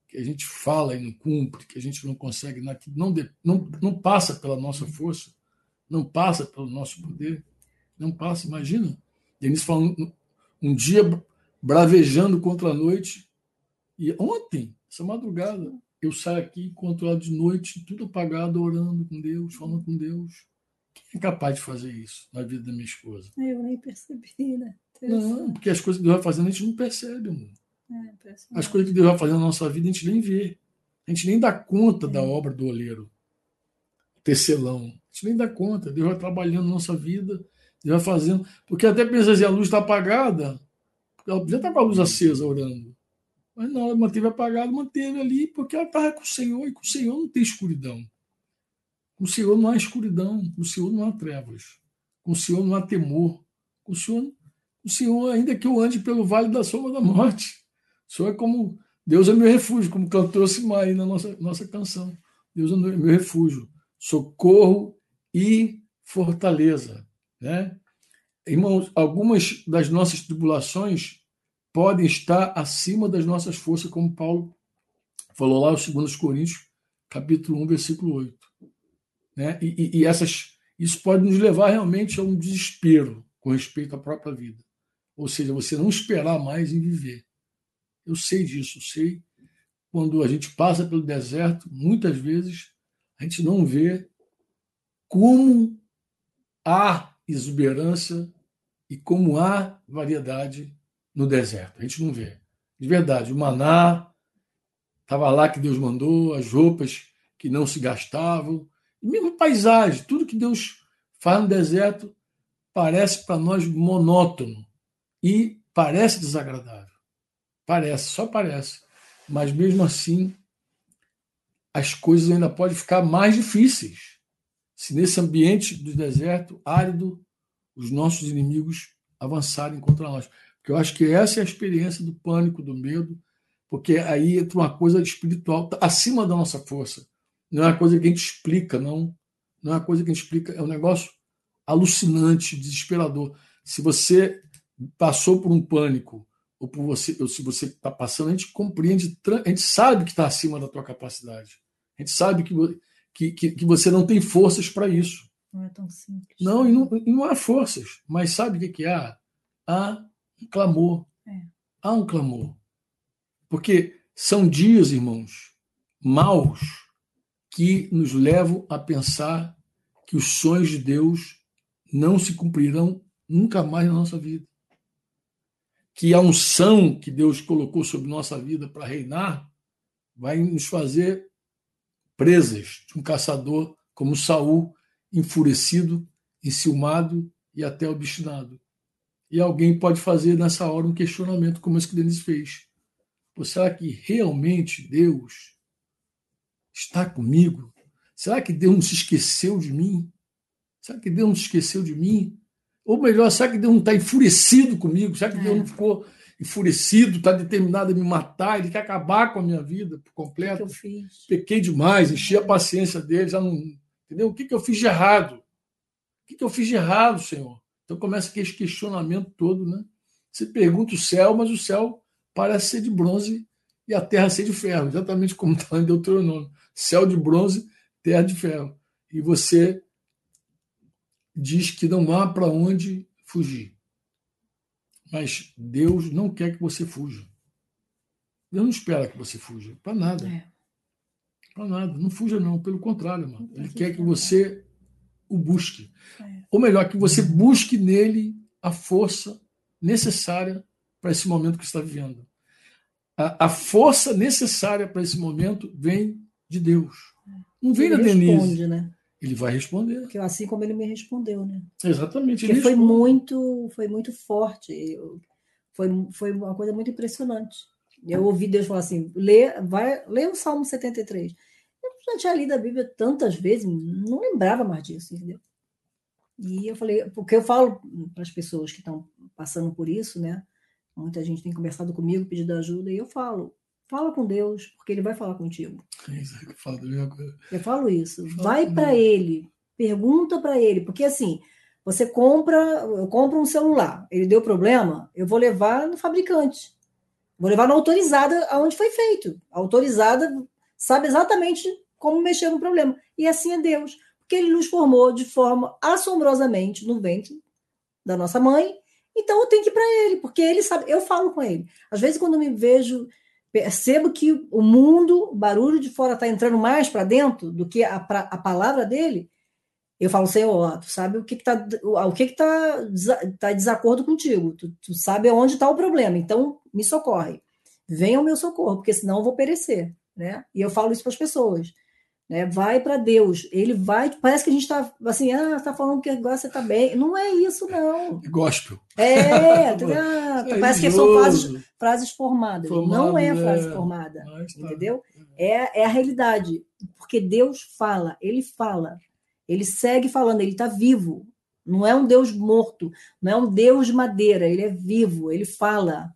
que a gente fala e não cumpre, que a gente não consegue, não, não, não passa pela nossa força, não passa pelo nosso poder, não passa, imagina. Denis falando um dia bravejando contra a noite, e ontem, essa madrugada, eu saio aqui, encontro ela de noite, tudo apagado, orando com Deus, falando com Deus. Quem é capaz de fazer isso na vida da minha esposa? Eu nem percebi, né? Não, porque as coisas que Deus vai fazendo a gente não percebe, amor. É, as coisas que Deus vai fazendo na nossa vida a gente nem vê. A gente nem dá conta é. da obra do oleiro, tecelão. A gente nem dá conta. Deus vai trabalhando na nossa vida, Deus vai fazendo. Porque até pensa assim, a luz está apagada, ela já está com a luz acesa orando. Mas não, ela manteve apagado, manteve ali, porque ela estava com o Senhor, e com o Senhor não tem escuridão. Com o Senhor não há escuridão, com o Senhor não há trevas, com o Senhor não há temor, com o Senhor, o Senhor ainda que eu ande pelo vale da sombra da morte. O Senhor é como, Deus é meu refúgio, como cantou Simai na nossa, nossa canção. Deus é meu refúgio, socorro e fortaleza. Né? Irmãos, algumas das nossas tribulações podem estar acima das nossas forças, como Paulo falou lá, os 2 Coríntios, capítulo 1, versículo 8. Né? E, e, e essas, isso pode nos levar realmente a um desespero com respeito à própria vida. Ou seja, você não esperar mais em viver. Eu sei disso, eu sei. Quando a gente passa pelo deserto, muitas vezes a gente não vê como há exuberância e como há variedade no deserto. A gente não vê. De verdade, o maná estava lá que Deus mandou, as roupas que não se gastavam, mesmo paisagem, tudo que Deus faz no deserto parece para nós monótono e parece desagradável. Parece, só parece. Mas mesmo assim, as coisas ainda podem ficar mais difíceis. Se nesse ambiente do deserto árido, os nossos inimigos avançarem contra nós. Porque eu acho que essa é a experiência do pânico, do medo, porque aí entra uma coisa espiritual acima da nossa força. Não é uma coisa que a gente explica, não. Não é uma coisa que a gente explica, é um negócio alucinante, desesperador. Se você passou por um pânico, ou por você, ou se você está passando, a gente compreende, a gente sabe que está acima da tua capacidade. A gente sabe que, que, que você não tem forças para isso. Não é tão simples. Não, e não, e não há forças. Mas sabe o que, que há? Há um clamor. É. Há um clamor. Porque são dias, irmãos, maus que nos levam a pensar que os sonhos de Deus não se cumprirão nunca mais na nossa vida. Que a unção que Deus colocou sobre nossa vida para reinar vai nos fazer presas de um caçador como Saul, enfurecido, enciumado e até obstinado. E alguém pode fazer nessa hora um questionamento como esse que Denis fez. Pô, será que realmente Deus está comigo? Será que Deus não se esqueceu de mim? Será que Deus não se esqueceu de mim? Ou melhor, será que Deus não está enfurecido comigo? Será que é. Deus não ficou enfurecido, está determinado a me matar, ele quer acabar com a minha vida por completo? Eu fiz? Pequei demais, enchi a paciência dele, já não. Entendeu? O que, que eu fiz de errado? O que, que eu fiz de errado, Senhor? Então começa aquele questionamento todo, né? Você pergunta o céu, mas o céu parece ser de bronze e a terra ser de ferro, exatamente como está em Deuteronômio. Céu de bronze, terra de ferro. E você diz que não há para onde fugir. Mas Deus não quer que você fuja. Deus não espera que você fuja. Para nada. É. Para nada. Não fuja, não. Pelo contrário, mano. Ele quer que você o busque. É. Ou melhor, que você busque nele a força necessária para esse momento que está vivendo. A, a força necessária para esse momento vem de Deus. Não vem ele da Denise. Responde, né? Ele vai responder. Porque assim como ele me respondeu, né? Exatamente. Porque foi muito, foi muito forte. Eu, foi, foi uma coisa muito impressionante. Eu ouvi Deus falar assim: lê, vai, lê o Salmo 73 já tinha lido a Bíblia tantas vezes, não lembrava mais disso, entendeu? E eu falei, porque eu falo para as pessoas que estão passando por isso, né? Muita gente tem conversado comigo, pedindo ajuda, e eu falo, fala com Deus, porque ele vai falar contigo. É eu falo coisa. Eu falo isso. vai para ele, pergunta para ele, porque assim, você compra, eu compro um celular, ele deu problema, eu vou levar no fabricante. Vou levar na autorizada aonde foi feito. A autorizada sabe exatamente como mexer no problema. E assim é Deus, porque ele nos formou de forma assombrosamente no ventre da nossa mãe. Então eu tenho que ir para ele, porque ele sabe, eu falo com ele. Às vezes quando eu me vejo, percebo que o mundo, o barulho de fora está entrando mais para dentro do que a, a palavra dele, eu falo, Senhor, tu sabe o que está o que está tá desacordo contigo, tu, tu sabe onde está o problema, então me socorre. Venha ao meu socorro, porque senão eu vou perecer. Né? E eu falo isso para as pessoas. Né? Vai para Deus. Ele vai. Parece que a gente está assim, ah, está falando que agora você está bem. Não é isso, não. Gospel. É, ah, é parece que são frases, frases formadas. Formado, não é frase é. formada. Tá. Entendeu? É, é a realidade. Porque Deus fala, ele fala. Ele segue falando, ele está vivo. Não é um Deus morto, não é um Deus de madeira, ele é vivo, ele fala.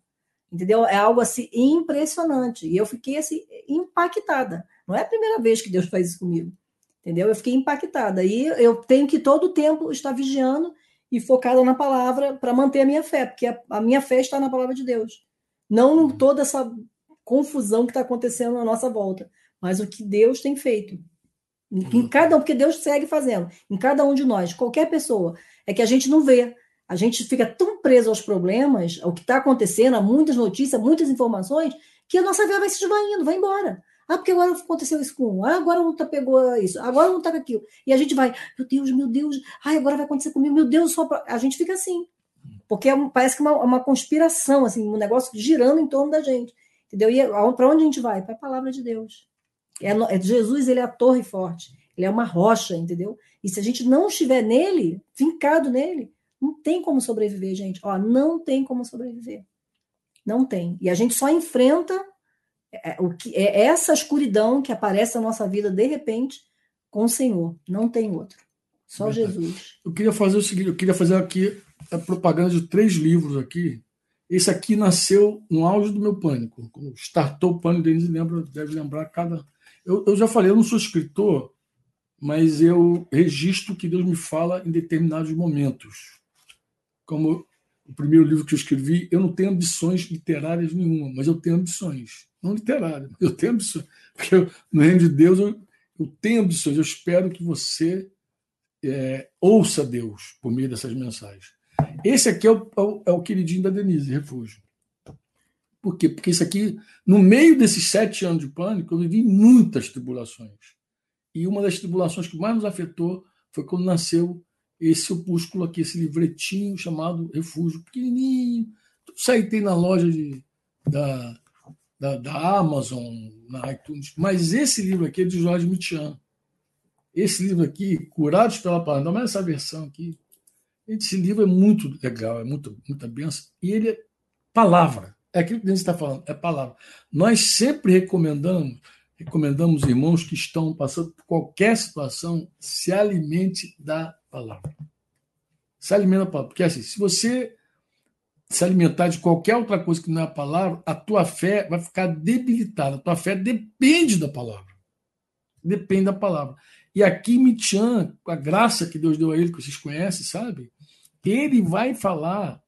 Entendeu? É algo assim impressionante. E eu fiquei assim impactada. Não é a primeira vez que Deus faz isso comigo. Entendeu? Eu fiquei impactada. E eu tenho que todo o tempo estar vigiando e focada na palavra para manter a minha fé, porque a, a, minha fé está na palavra de Deus. Não em toda essa confusão que está acontecendo à nossa volta, mas o que Deus tem feito. Em uhum. cada um, porque Deus segue fazendo, em cada um de nós, qualquer pessoa, é que a gente não vê. A gente fica tão preso aos problemas, ao que está acontecendo, a muitas notícias, muitas informações, que a nossa vida vai se esvaindo, vai embora. Ah, porque agora aconteceu isso com um. Ah, agora um tá pegou isso. Agora um tá com aquilo. E a gente vai, meu Deus, meu Deus. Ai, agora vai acontecer comigo. Meu Deus, só pra... a gente fica assim. Porque é, parece que é uma, uma conspiração, assim, um negócio girando em torno da gente. Entendeu? E para onde a gente vai? Para a palavra de Deus. É, é, Jesus, ele é a torre forte. Ele é uma rocha, entendeu? E se a gente não estiver nele, fincado nele, não tem como sobreviver, gente. Ó, não tem como sobreviver. Não tem. E a gente só enfrenta é, o que é essa escuridão que aparece na nossa vida de repente com o Senhor. Não tem outro. Só Jesus. Eu queria fazer o seguinte, eu queria fazer aqui a propaganda de três livros aqui. Esse aqui nasceu no auge do meu pânico. Quando startou o pânico, Denise lembra, deve lembrar cada. Eu, eu já falei, eu não sou escritor, mas eu registro o que Deus me fala em determinados momentos. Como o primeiro livro que eu escrevi, eu não tenho ambições literárias nenhuma, mas eu tenho ambições. Não literárias, eu tenho ambições. Porque eu, no reino de Deus eu, eu tenho ambições. Eu espero que você é, ouça Deus por meio dessas mensagens. Esse aqui é o, é o, é o queridinho da Denise, Refúgio. Por quê? Porque isso aqui, no meio desses sete anos de pânico, eu vivi muitas tribulações. E uma das tribulações que mais nos afetou foi quando nasceu esse opúsculo aqui, esse livretinho chamado Refúgio, pequenininho. Tudo isso aí tem na loja de, da, da, da, Amazon, na iTunes. Mas esse livro aqui é de Jorge Mitian. Esse livro aqui, Curados pela Palavra, é essa versão aqui. Esse livro é muito legal, é muito, muita benção. E ele é palavra. É aquilo que a gente está falando, é palavra. Nós sempre recomendamos, recomendamos irmãos que estão passando por qualquer situação, se alimente da palavra. Se alimenta da palavra. Porque assim, se você se alimentar de qualquer outra coisa que não é a palavra, a tua fé vai ficar debilitada. A tua fé depende da palavra. Depende da palavra. E aqui Mitian, com a graça que Deus deu a ele, que vocês conhecem, sabe? Ele vai falar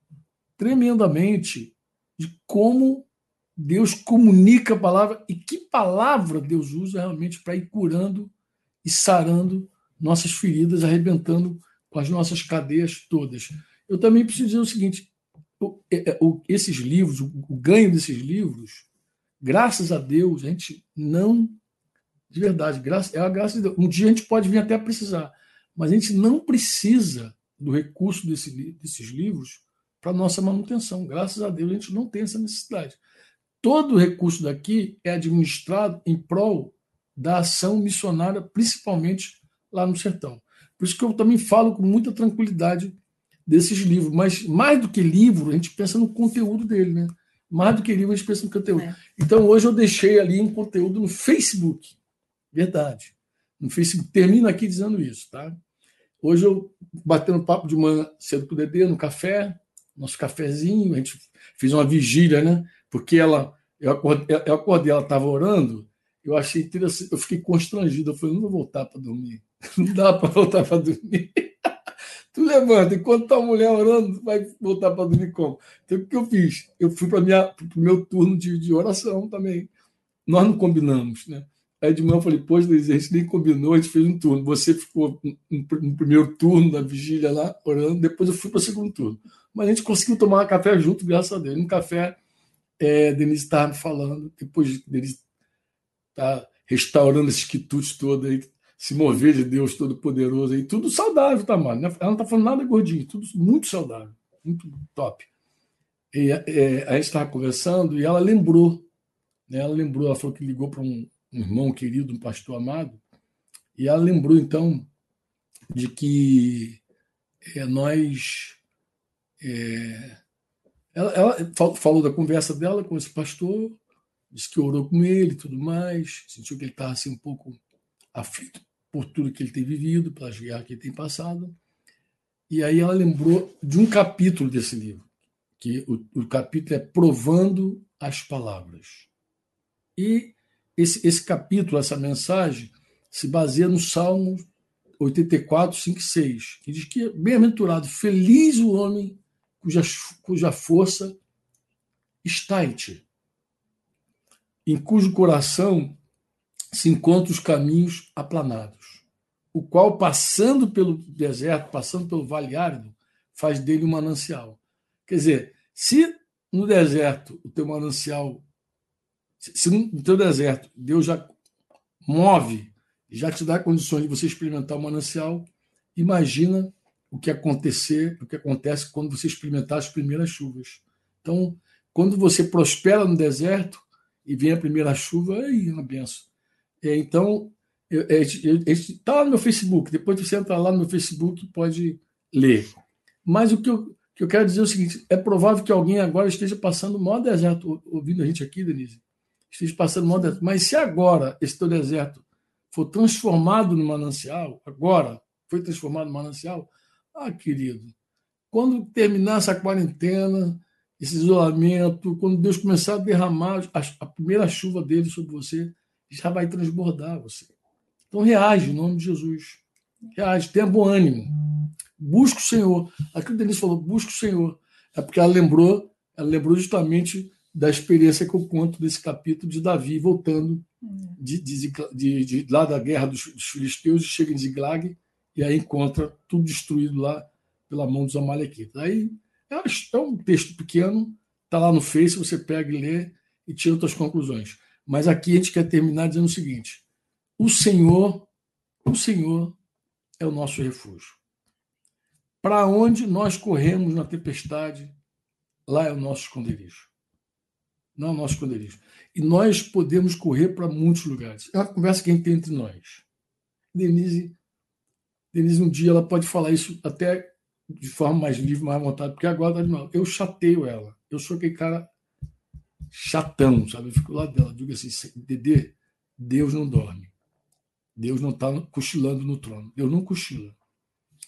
tremendamente de como Deus comunica a palavra e que palavra Deus usa realmente para ir curando e sarando nossas feridas, arrebentando com as nossas cadeias todas. Eu também preciso dizer o seguinte: esses livros, o ganho desses livros, graças a Deus, a gente não de verdade, graça, é a graça de Deus. Um dia a gente pode vir até a precisar, mas a gente não precisa do recurso desse, desses livros para nossa manutenção. Graças a Deus a gente não tem essa necessidade. Todo o recurso daqui é administrado em prol da ação missionária, principalmente lá no sertão. Por isso que eu também falo com muita tranquilidade desses livros. Mas mais do que livro, a gente pensa no conteúdo dele, né? Mais do que livro, a gente pensa no conteúdo. É. Então, hoje eu deixei ali um conteúdo no Facebook. Verdade. No Facebook. Termino aqui dizendo isso, tá? Hoje eu batendo papo de manhã cedo com o Dedê no café, nosso cafezinho, a gente fez uma vigília, né? Porque ela, eu acordei, eu acordei ela estava orando, eu achei interessante, eu fiquei constrangido, eu falei, não vou voltar para dormir, não dá para voltar para dormir. Tu levanta, enquanto tua mulher orando, vai voltar para dormir como? Então, o que eu fiz? Eu fui para o meu turno de, de oração também. Nós não combinamos, né? Aí de manhã eu falei, poxa, Luiz, a gente nem combinou, a gente fez um turno. Você ficou no primeiro turno da vigília lá, orando, depois eu fui para o segundo turno. Mas a gente conseguiu tomar um café junto, graças a Deus. No café, é, Denise estava falando, depois Denise está restaurando esses quitutes todos aí, se mover de Deus Todo-Poderoso aí, tudo saudável, tá, mano? Ela não está falando nada gordinho, tudo muito saudável, muito top. E, é, a gente estava conversando e ela lembrou, né? Ela lembrou, ela falou que ligou para um um irmão querido, um pastor amado, e ela lembrou então de que é, nós. É, ela, ela, falou da conversa dela com esse pastor, disse que orou com ele e tudo mais, sentiu que ele estava assim, um pouco aflito por tudo que ele tem vivido, pelas guerras que ele tem passado. E aí ela lembrou de um capítulo desse livro, que o, o capítulo é Provando as Palavras. E esse, esse capítulo, essa mensagem, se baseia no Salmo 84, 5 e 6, que diz que é bem-aventurado, feliz o homem cuja, cuja força está em ti, em cujo coração se encontra os caminhos aplanados, o qual, passando pelo deserto, passando pelo vale árido, faz dele um manancial. Quer dizer, se no deserto o teu manancial, se no teu deserto Deus já move, já te dá condições de você experimentar o manancial, imagina o que acontecer, o que acontece quando você experimentar as primeiras chuvas. Então, quando você prospera no deserto e vem a primeira chuva, aí é uma benção. É, então, está lá no meu Facebook. Depois você entra lá no meu Facebook e pode ler. Mas o que eu, que eu quero dizer é o seguinte: é provável que alguém agora esteja passando o maior deserto, ouvindo a gente aqui, Denise, esteja passando o maior deserto. Mas se agora esse teu deserto for transformado no manancial, agora foi transformado no manancial, ah, querido, quando terminar essa quarentena, esse isolamento, quando Deus começar a derramar a, a primeira chuva dele sobre você, já vai transbordar você. Então reage em nome de Jesus. Reage, tenha bom ânimo. Busca o Senhor. Aqui o Denise falou, busca o Senhor. É porque ela lembrou, ela lembrou justamente da experiência que eu conto desse capítulo de Davi voltando de, de, de, de lá da guerra dos, dos filisteus e chega em Ziglag e aí encontra tudo destruído lá pela mão dos amalequitas. Aí é, é um texto pequeno, está lá no Face, você pega e lê e tira outras conclusões. Mas aqui a gente quer terminar dizendo o seguinte: o Senhor, o Senhor é o nosso refúgio. Para onde nós corremos na tempestade, lá é o nosso esconderijo. Não é o nosso esconderijo. E nós podemos correr para muitos lugares. É uma conversa que a gente tem entre nós. Denise, Denise, um dia ela pode falar isso até de forma mais livre, mais à vontade, porque agora eu chateio ela. Eu sou aquele cara chatão, sabe? Eu fico lá dela, digo assim, Dedê, Deus não dorme. Deus não está cochilando no trono. Deus não cochila.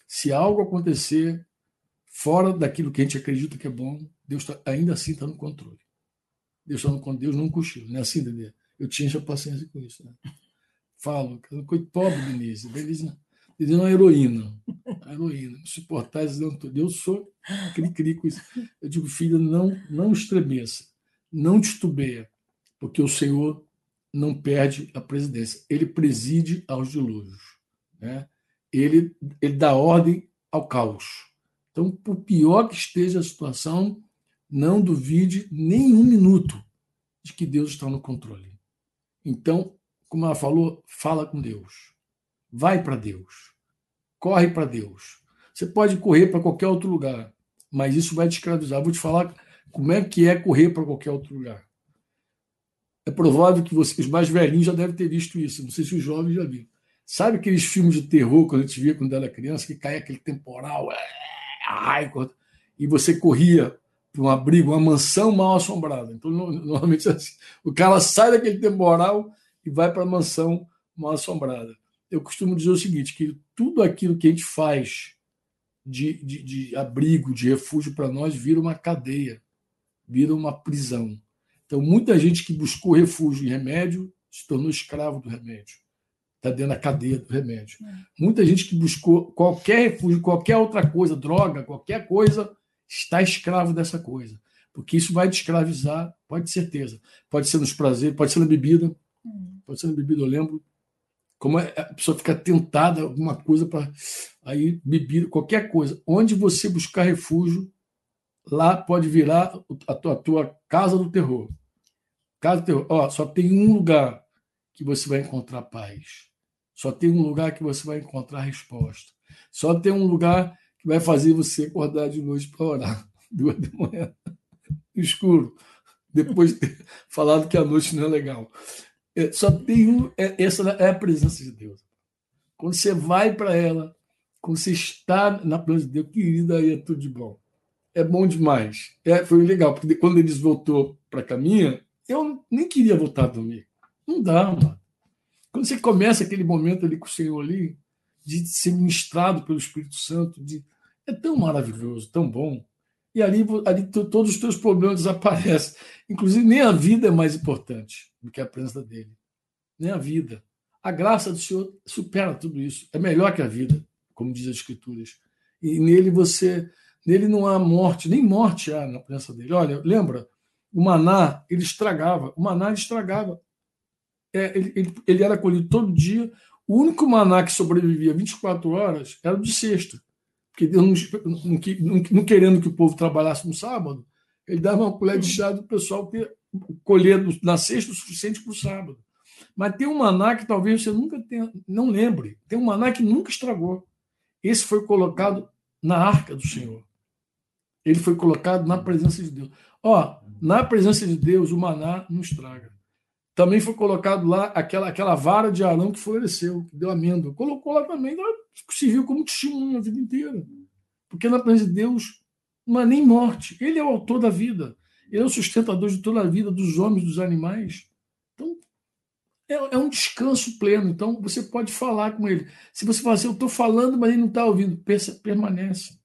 Se algo acontecer fora daquilo que a gente acredita que é bom, Deus tá, ainda assim está no controle. Deus está no. Deus não cochila. Não é assim, Dedê? Eu tinha essa paciência com isso. Né? Falo, pobre Denise. Denise, é uma heroína. Uma heroína. Suportar isso não Eu sou cri-cri com isso. Eu digo, filha, não, não estremeça. Não titubeia. Porque o Senhor não perde a presidência. Ele preside aos dilúvios. Né? Ele, ele dá ordem ao caos. Então, por pior que esteja a situação, não duvide nem um minuto de que Deus está no controle. Então, como ela falou, fala com Deus. Vai para Deus. Corre para Deus. Você pode correr para qualquer outro lugar, mas isso vai te escravizar. Vou te falar como é que é correr para qualquer outro lugar. É provável que você, os mais velhinhos já devem ter visto isso. Não sei se os jovens já viram. Sabe aqueles filmes de terror que a gente via quando era criança, que caía aquele temporal, é, ai, e você corria para um abrigo, uma mansão mal assombrada. Então, normalmente, assim, o cara sai daquele temporal e vai para a mansão mal assombrada. Eu costumo dizer o seguinte, que tudo aquilo que a gente faz de, de, de abrigo, de refúgio para nós, vira uma cadeia, vira uma prisão. Então, muita gente que buscou refúgio em remédio se tornou escravo do remédio. Está dentro da cadeia do remédio. É. Muita gente que buscou qualquer refúgio, qualquer outra coisa, droga, qualquer coisa, está escravo dessa coisa. Porque isso vai te escravizar, pode ter certeza. Pode ser nos prazeres, pode ser na bebida. Hum. Pode ser na bebida, eu lembro. Como é, a pessoa fica tentada alguma coisa para. Aí, bebida, qualquer coisa. Onde você buscar refúgio, lá pode virar a tua, a tua casa do terror. Casa terror. Ó, só tem um lugar que você vai encontrar paz. Só tem um lugar que você vai encontrar resposta. Só tem um lugar que vai fazer você acordar de noite para orar. Duas da manhã, no escuro. Depois de ter falado que a noite não é legal. É, só tem um. É, essa é a presença de Deus. Quando você vai para ela, quando você está na presença de Deus, querida, aí é tudo de bom é bom demais. É, foi legal, porque quando eles voltou para a caminha, eu nem queria voltar a dormir. Não dá, mano. Quando você começa aquele momento ali com o Senhor ali, de ser ministrado pelo Espírito Santo, de, é tão maravilhoso, tão bom. E ali, ali todos os teus problemas desaparecem. Inclusive, nem a vida é mais importante do que a presença dele. Nem a vida. A graça do Senhor supera tudo isso. É melhor que a vida, como diz as Escrituras. E nele você Nele não há morte, nem morte há na presença dele. Olha, lembra? O maná, ele estragava. O maná estragava. é, ele, ele, ele, era colhido todo dia. O único maná que sobrevivia 24 horas era o de sexta. Porque Deus, não, não, não, querendo que o povo trabalhasse no sábado, ele dava uma colher de chá do pessoal ter, colher na sexta o suficiente para o sábado. Mas tem um maná que talvez você nunca tenha, não lembre. Tem um maná que nunca estragou. Esse foi colocado na arca do Senhor. Ele foi colocado na presença de Deus. Ó, na presença de Deus, o maná não estraga. Também foi colocado lá aquela, aquela vara de Arão que floresceu, que deu amêndoa. Colocou lá também, se viu como testemunho a vida inteira. Porque na presença de Deus não é nem morte. Ele é o autor da vida. Ele é o sustentador de toda a vida, dos homens, dos animais. Então, é, é um descanso pleno. Então, você pode falar com ele. Se você falar assim, eu estou falando, mas ele não está ouvindo, permanece.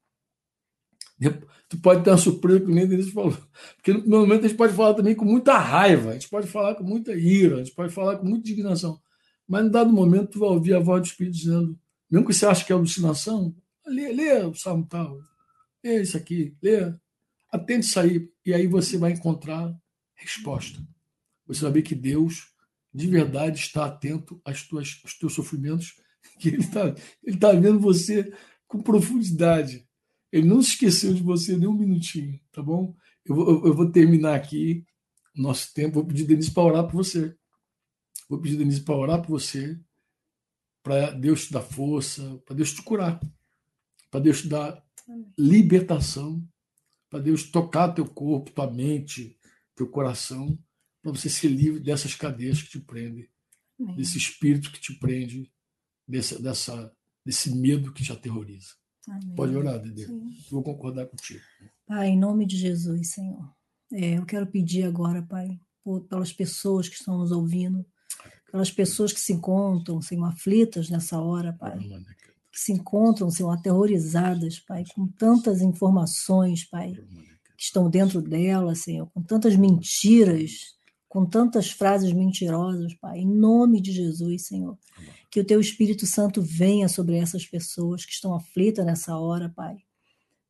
Tu pode ter uma surpresa que o Denise falou. Porque no momento a gente pode falar também com muita raiva, a gente pode falar com muita ira, a gente pode falar com muita indignação. Mas, em dado momento, tu vai ouvir a voz do Espírito dizendo, mesmo que você ache que é alucinação, lê, lê o salmo tal, lê isso aqui, lê, atende aí, e aí você vai encontrar resposta. Você vai ver que Deus, de verdade, está atento às tuas, aos teus sofrimentos, que Ele está ele tá vendo você com profundidade. Ele não se esqueceu de você nem um minutinho, tá bom? Eu vou, eu vou terminar aqui o nosso tempo. Vou pedir Denise para orar por você. Vou pedir Denise para orar por você, para Deus te dar força, para Deus te curar, para Deus te dar libertação, para Deus tocar teu corpo, tua mente, teu coração, para você ser livre dessas cadeias que te prendem, Amém. desse espírito que te prende, dessa, dessa, desse medo que te aterroriza. Amém. Pode orar, Dede. Vou concordar contigo. Pai, em nome de Jesus, Senhor. É, eu quero pedir agora, Pai, por, pelas pessoas que estão nos ouvindo, pelas pessoas que se encontram, Senhor, aflitas nessa hora, Pai. Que se encontram, Senhor, aterrorizadas, Pai, com tantas informações, Pai, que estão dentro delas, Senhor, com tantas mentiras, com tantas frases mentirosas, Pai. Em nome de Jesus, Senhor que o teu Espírito Santo venha sobre essas pessoas que estão aflitas nessa hora, Pai.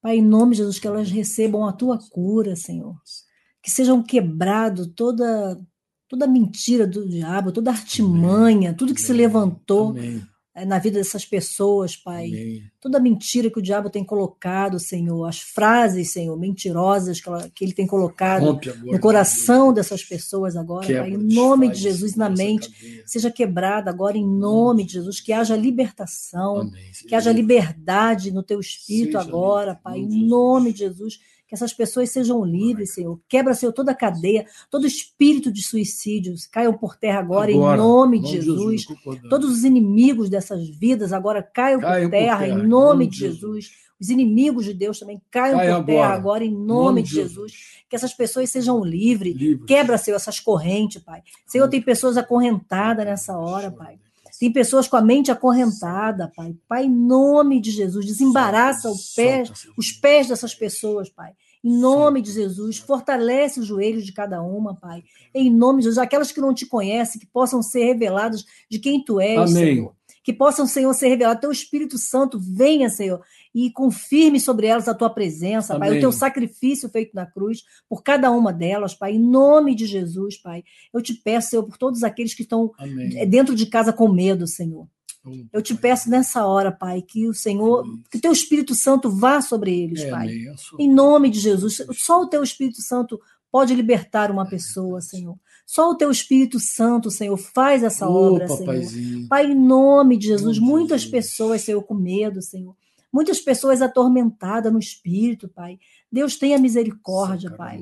Pai, em nome de Jesus, que elas recebam a tua cura, Senhor. Que sejam quebrados toda toda mentira do diabo, toda artimanha, tudo que Amém. se levantou Amém. É, na vida dessas pessoas, Pai. Amém. Toda mentira que o diabo tem colocado, Senhor, as frases, Senhor, mentirosas que, ela, que ele tem colocado no coração dessas pessoas agora, Quebra, Pai, em nome de Jesus, na mente, seja quebrada agora em nome de Jesus, que haja libertação, que haja liberdade no teu espírito seja agora, Pai, em nome de Jesus que essas pessoas sejam livres, Senhor. Quebra, Senhor, toda a cadeia, todo espírito de suicídio caiam por terra agora, agora em nome de Jesus. Jesus Todos os inimigos dessas vidas agora caiam, caiam por, terra, por, terra, em nome de Jesus. Jesus. Os inimigos de Deus também caiam Cai por agora. terra agora, em nome, nome de Jesus. Jesus. Que essas pessoas sejam livres. Livre. Quebra, Senhor, essas correntes, Pai. Senhor, tem pessoas acorrentadas nessa hora, Pai. Tem pessoas com a mente acorrentada, Pai. Pai, em nome de Jesus, desembaraça pé, os pés dessas pessoas, Pai. Em nome de Jesus, fortalece os joelhos de cada uma, Pai. Em nome de Jesus, aquelas que não te conhecem, que possam ser reveladas de quem tu és, Amém. Senhor. Que possam, Senhor, ser reveladas. Teu Espírito Santo venha, Senhor, e confirme sobre elas a tua presença, Amém. Pai, o teu sacrifício feito na cruz por cada uma delas, Pai, em nome de Jesus, Pai. Eu te peço, Senhor, por todos aqueles que estão Amém. dentro de casa com medo, Senhor. Eu te peço nessa hora, Pai, que o Senhor, que teu Espírito Santo vá sobre eles, é, Pai. Em nome de Jesus. Só o teu Espírito Santo pode libertar uma pessoa, Senhor. Só o teu Espírito Santo, Senhor, faz essa obra, Senhor. Pai, em nome de Jesus, muitas pessoas, Senhor, com medo, Senhor. Muitas pessoas atormentadas no espírito, Pai. Deus tenha misericórdia, Pai.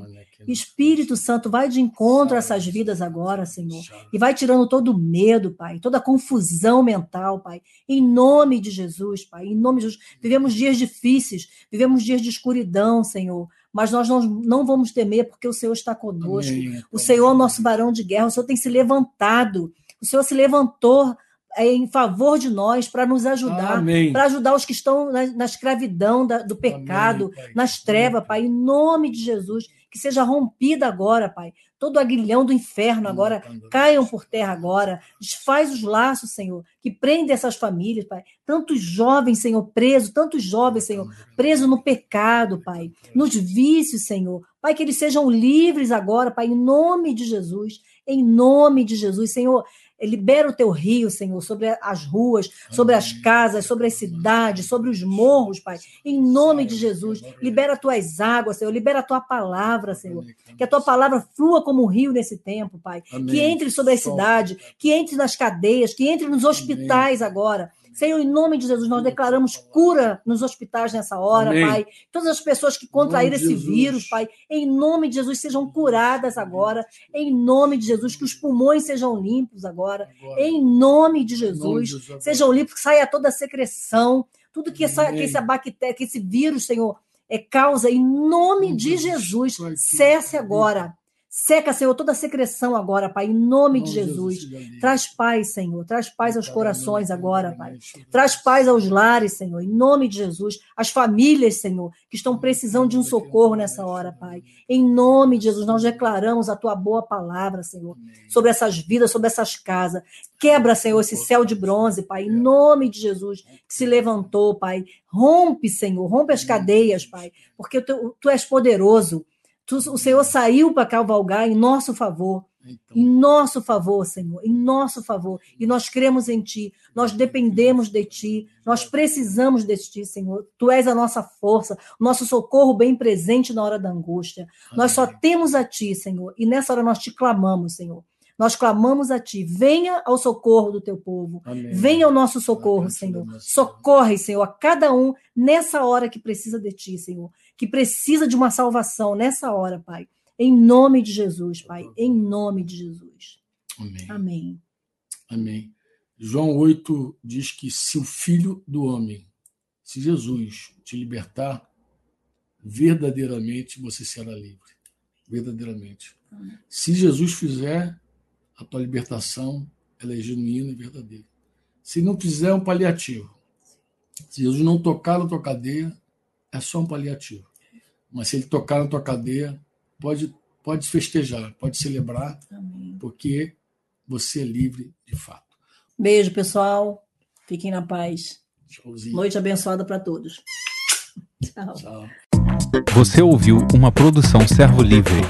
Espírito Santo, vai de encontro a essas vidas agora, Senhor. E vai tirando todo o medo, Pai, toda a confusão mental, Pai. Em nome de Jesus, Pai. Em nome de Jesus. Vivemos dias difíceis, vivemos dias de escuridão, Senhor. Mas nós não, não vamos temer, porque o Senhor está conosco. Amém. O Senhor é o nosso barão de guerra. O Senhor tem se levantado. O Senhor se levantou é, em favor de nós, para nos ajudar, para ajudar os que estão na, na escravidão da, do pecado, Amém, nas trevas, Pai, em nome de Jesus, que seja rompida agora, Pai. Todo aguilhão do inferno agora caiam por terra agora. Desfaz os laços, Senhor, que prende essas famílias, Pai. Tantos jovens, Senhor, presos, tantos jovens, Senhor, presos no pecado, Pai, nos vícios, Senhor. Pai, que eles sejam livres agora, Pai, em nome de Jesus Em nome de Jesus, Senhor, Libera o teu rio, Senhor, sobre as ruas, sobre as casas, sobre as cidades, sobre os morros, Pai. Em nome de Jesus, libera as tuas águas, Senhor. Libera a tua palavra, Senhor. Que a tua palavra flua como um rio nesse tempo, Pai. Que entre sobre a cidade, que entre nas cadeias, que entre nos hospitais agora. Senhor, em nome de Jesus, nós declaramos cura nos hospitais nessa hora, Amém. Pai. Todas as pessoas que contraíram esse Jesus. vírus, Pai, em nome de Jesus, sejam curadas agora. Em nome de Jesus, que os pulmões sejam limpos agora. agora. Em nome de Jesus, nome de Jesus sejam limpos, que saia toda a secreção, tudo que, essa, que essa bactéria, que esse vírus, Senhor, é causa, em nome de Jesus, cesse agora Seca, Senhor, toda a secreção agora, Pai, em nome de Jesus. Traz paz, Senhor. Traz paz aos corações agora, Pai. Traz paz aos lares, Senhor, em nome de Jesus. As famílias, Senhor, que estão precisando de um socorro nessa hora, Pai. Em nome de Jesus, nós declaramos a tua boa palavra, Senhor, sobre essas vidas, sobre essas casas. Quebra, Senhor, esse céu de bronze, Pai, em nome de Jesus, que se levantou, Pai. Rompe, Senhor, rompe as cadeias, Pai, porque tu, tu és poderoso. O Senhor saiu para cavalgar em nosso favor. Então. Em nosso favor, Senhor, em nosso favor. E nós cremos em Ti, nós dependemos de Ti, nós precisamos de Ti, Senhor. Tu és a nossa força, o nosso socorro bem presente na hora da angústia. Amém. Nós só temos a Ti, Senhor, e nessa hora nós te clamamos, Senhor. Nós clamamos a Ti, venha ao socorro do Teu povo, Amém. venha ao nosso socorro, Senhor. Socorre, Senhor, a cada um nessa hora que precisa de Ti, Senhor que precisa de uma salvação nessa hora, Pai. Em nome de Jesus, Pai. Em nome de Jesus. Amém. Amém. Amém. João 8 diz que se o Filho do Homem, se Jesus te libertar, verdadeiramente você será livre. Verdadeiramente. Amém. Se Jesus fizer a tua libertação, ela é genuína e verdadeira. Se não fizer, é um paliativo. Se Jesus não tocar na tua cadeia, é só um paliativo. Mas se ele tocar na tua cadeia, pode, pode festejar, pode celebrar, Amém. porque você é livre de fato. Beijo, pessoal. Fiquem na paz. Tchauzinho. Noite abençoada para todos. Tchau. Tchau. Você ouviu uma produção Servo Livre.